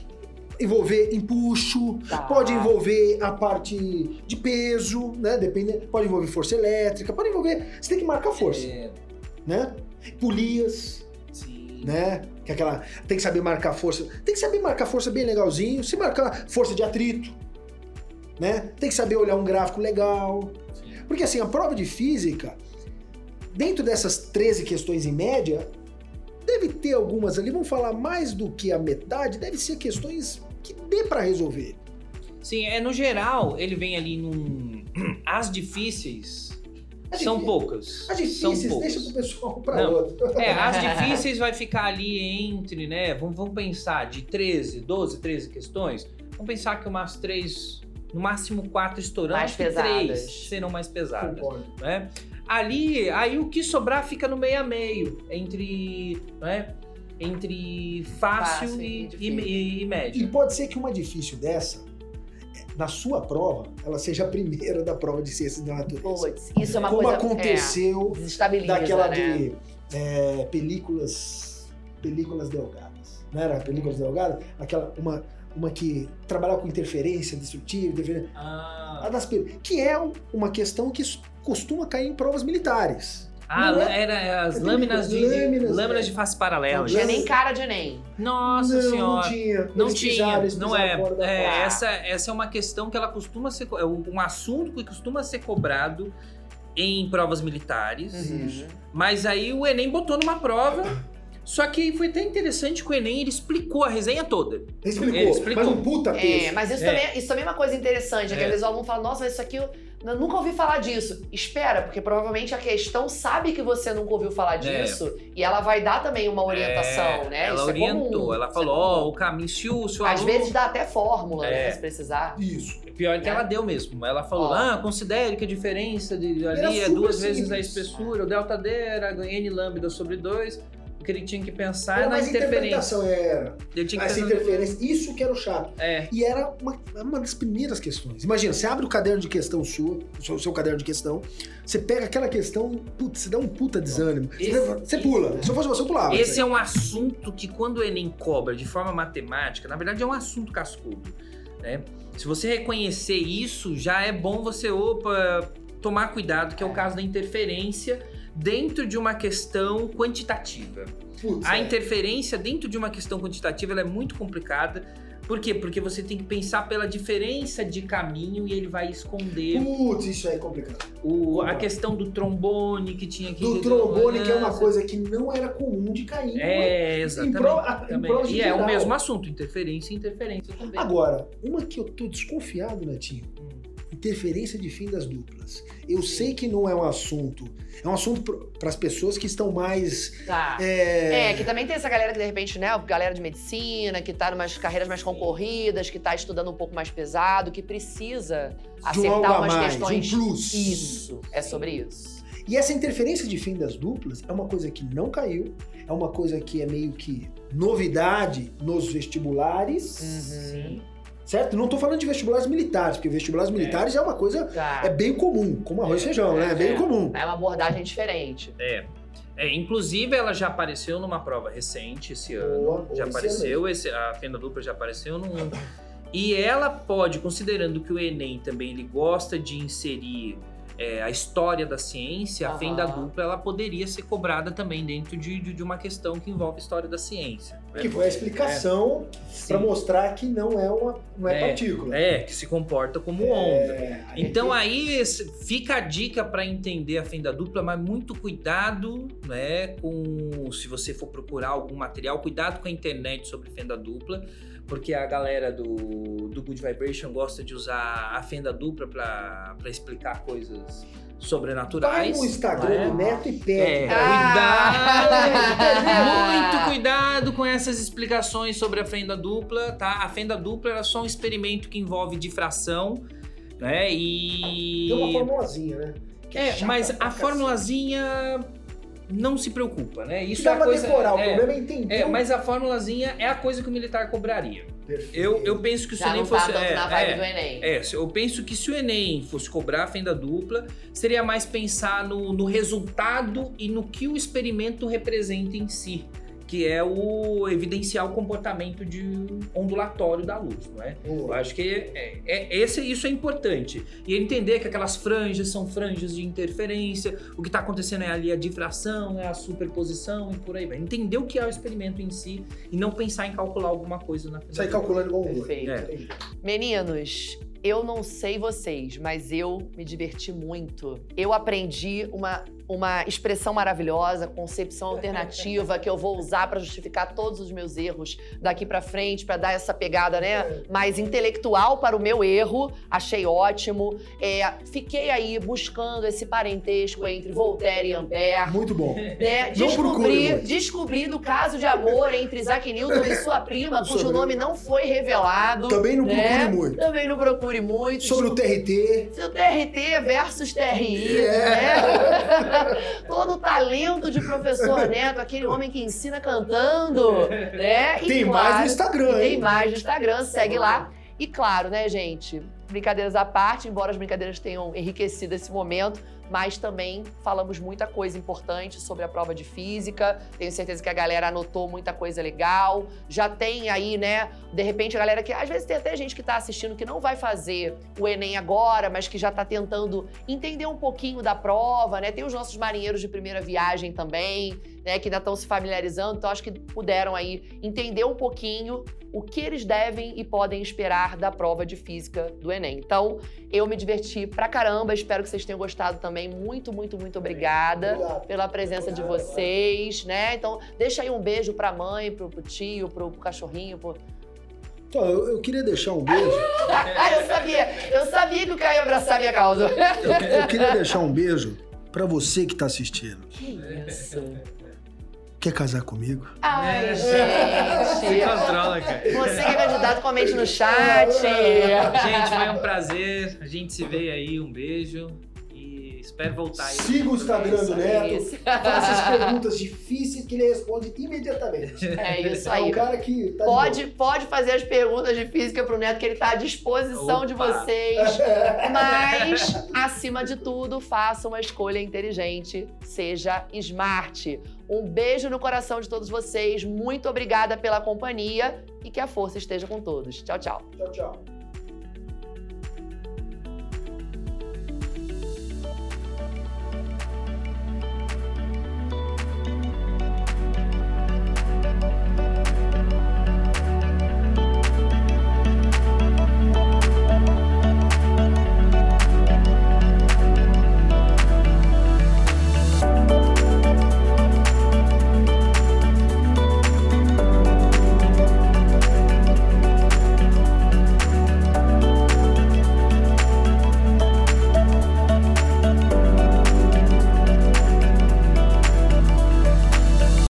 envolver empuxo, Tá. pode envolver a parte de peso, né? Depende, pode envolver força elétrica, pode envolver. Você tem que marcar força, É, né? Polias, sim. né? Que é aquela. Tem que saber marcar força. Tem que saber marcar força bem legalzinho. Se marcar força de atrito, né? Tem que saber olhar um gráfico legal. sim. Porque assim, a prova de física, dentro dessas 13 questões em média, deve ter algumas ali, vamos falar mais do que a metade, deve ser questões que dê pra resolver. Sim, é no geral, ele vem ali num. As difíceis As são poucas. As são difíceis, poucas. deixa pro pessoal pra Não. outro. É, as difíceis vai ficar ali entre, né? Vamos, vamos pensar de 13, 12, 13 questões. Vamos pensar que umas três, no máximo quatro estourando, Mais acho que pesadas. três serão mais pesadas. Concordo. né? Ali, aí o que sobrar fica no meio a meio, entre, né? Entre fácil, Fácil e, e e, e- e médio. E pode ser que uma difícil dessa, na sua prova, ela seja a primeira da prova de ciências da natureza. Puts, isso é uma Como coisa. aconteceu É, daquela né? de é, películas películas delgadas. Não era películas delgadas? Aquela, uma, uma que trabalhava com interferência destrutiva, interferência, a Ah, das pel- que é um- uma questão que costuma cair em provas militares. ah, Não é- era as é lâminas de, lâminas, lâminas é. de face paralela. Não tinha nem cara de Enem. Nossa não, senhora. não tinha. Não Eles tinha, pisaram, não é. É, essa, essa é uma questão que ela costuma ser. É um assunto que costuma ser cobrado em provas militares. Isso. Mas aí o Enem botou numa prova. Só que foi até interessante que o Enem ele explicou a resenha toda. Explicou, Ele explicou. mas um puta texto. É, mas isso, É. Também, isso também é uma coisa interessante, é que É. às vezes o aluno fala, nossa, mas isso aqui eu eu nunca ouvi falar disso. Espera, porque provavelmente a questão sabe que você nunca ouviu falar É. disso e ela vai dar também uma orientação, É, né? Ela Isso é orientou, comum, ela isso falou: é ó, comum. o caminho, se o, se o Às aluno- vezes dá até fórmula, É. né? Se precisar. Isso. Pior que né? ela deu mesmo. Ela falou: Ó. ah, considere que a diferença de, ali é duas vezes a simples. espessura, o delta D era n lambda sobre 2. O que ele tinha que pensar Era é na interferência. interpretação, era. Ele tinha que Essa interferência, isso que era o chato. É. E era uma, uma das primeiras questões. Imagina, você abre o caderno de questão sua, o seu, seu caderno de questão, você pega aquela questão, putz, você dá um puta desânimo. Esse- você, você pula. Se eu fosse você, eu pulava. Esse é um assunto que quando o Enem cobra de forma matemática, na verdade é um assunto cascudo, né? Se você reconhecer isso, já é bom você, opa, tomar cuidado, que é o caso da interferência dentro de uma questão quantitativa. Putz, A é. interferência dentro de uma questão quantitativa é muito complicada. Por quê? Porque você tem que pensar pela diferença de caminho e ele vai esconder Putz, isso aí é complicado. o, a questão do trombone que tinha que Do trombone, que é uma coisa que não era comum de cair. É, exatamente. provas de E é o geral. mesmo assunto, interferência e interferência também. Agora, uma que eu tô desconfiado, Netinho, interferência de fim das duplas. Eu sei que não é um assunto, é um assunto para as pessoas que estão mais Tá. é, É, que também tem essa galera que de repente, né, galera de medicina, que tá numas carreiras mais concorridas, que tá estudando um pouco mais pesado, que precisa de um algo acertar a umas mais, questões. um plus. Isso, é sobre isso. E essa interferência de fim das duplas é uma coisa que não caiu, é uma coisa que é meio que novidade nos vestibulares, Uhum. Certo? Não tô falando de vestibulares militares, porque vestibulares militares é uma coisa Tá. é bem comum, como arroz e É, feijão, né? É bem é. comum. É uma abordagem diferente. É. É, inclusive, ela já apareceu numa prova recente esse ano. Boa, boa, já esse apareceu, esse- a fenda dupla já apareceu num. E ela pode, considerando que o Enem também ele gosta de inserir é, a história da ciência, a Aham. fenda dupla ela poderia ser cobrada também dentro de, de, de uma questão que envolve a história da ciência. Que foi a explicação Sim. para mostrar que não é uma não é, É, partícula. É, que se comporta como onda. É, a Então aí fica a dica para entender a fenda dupla, mas muito cuidado, né, com se você for procurar algum material, cuidado com a internet sobre fenda dupla, porque a galera do, do Good Vibration gosta de usar a fenda dupla para explicar coisas vai sobrenaturais. no Instagram né? do Neto e É, pede. cuidado! Muito cuidado com essas explicações sobre a fenda dupla, tá? A fenda dupla era só um experimento que envolve difração, né? E. Tem uma formulazinha, né? Que É, chata mas a formulazinha não se preocupa, né? Isso Dá é a pra coisa. decorar, o é, problema é entender. é, mas a formulazinha é a coisa que o militar cobraria. Perfeito. Eu, eu penso que se o Já Enem não tá fosse. tanto é, na vibe é, do Enem. é, eu penso que se o Enem fosse cobrar a fenda dupla, seria mais pensar no, no resultado e no que o experimento representa em si, que é o evidenciar o comportamento de ondulatório da luz, não é? Vamos Eu acho que é, é- esse, isso é importante. E entender que aquelas franjas são franjas de interferência, o que está acontecendo é ali a difração, é a superposição e por aí vai. Entender o que é o experimento em si e não pensar em calcular alguma coisa na frente. Sair calculando igual um. Perfeito. É. Meninos, eu não sei vocês, mas eu me diverti muito. Eu aprendi uma, uma expressão maravilhosa, concepção alternativa que eu vou usar para justificar todos os meus erros daqui para frente, para dar essa pegada, né, mais intelectual para o meu erro. Achei ótimo. É, fiquei aí buscando esse parentesco entre Voltaire e Ampère. Muito bom. né? Descobri, o caso de amor entre Isaac Newton e sua prima, cujo Sobre- nome não foi revelado. Também não né? procure muito. Também não procure muito. Sobre o TRT. Seu TRT versus TRI, É. né? Todo o talento de professor Neto, aquele homem que ensina cantando, né? E Tem claro, mais no Instagram, Tem hein? mais no Instagram, segue lá. E claro, né, gente? Brincadeiras à parte, embora as brincadeiras tenham enriquecido esse momento, mas também falamos muita coisa importante sobre a prova de física. Tenho certeza que a galera anotou muita coisa legal. Já tem aí, né? De repente, a galera que. Às vezes tem até gente que tá assistindo que não vai fazer o Enem agora, mas que já tá tentando entender um pouquinho da prova, né? Tem os nossos marinheiros de primeira viagem também, né? Que ainda estão se familiarizando. Então, acho que puderam aí entender um pouquinho o que eles devem e podem esperar da prova de física do Enem. Então, eu me diverti pra caramba. Espero que vocês tenham gostado também. Muito, muito, muito obrigada Obrigado. pela presença de vocês, né? Então, deixa aí um beijo pra mãe, pro, pro tio, pro, pro cachorrinho. Pro... Então, eu, eu queria deixar um beijo. Ah, eu sabia! Eu sabia que o Caio ia abraçar minha causa. Eu, eu queria deixar um beijo pra você que tá assistindo. Que isso? Quer casar comigo? Ai, Se gente! controla, cara. Você que é candidato, comente no chat. Gente, foi um prazer. A gente se vê aí. Um beijo. E espero voltar aí. Siga o Instagram do Neto. Faça as perguntas difíceis que ele responde imediatamente. É isso É um aí. cara que tá de Pode, pode fazer as perguntas de física pro Neto, que ele tá à disposição de Opa. vocês. Mas, acima de tudo, faça uma escolha inteligente. Seja smart. Um beijo no coração de todos vocês. Muito obrigada pela companhia e que a força esteja com todos. Tchau, tchau. Tchau, tchau.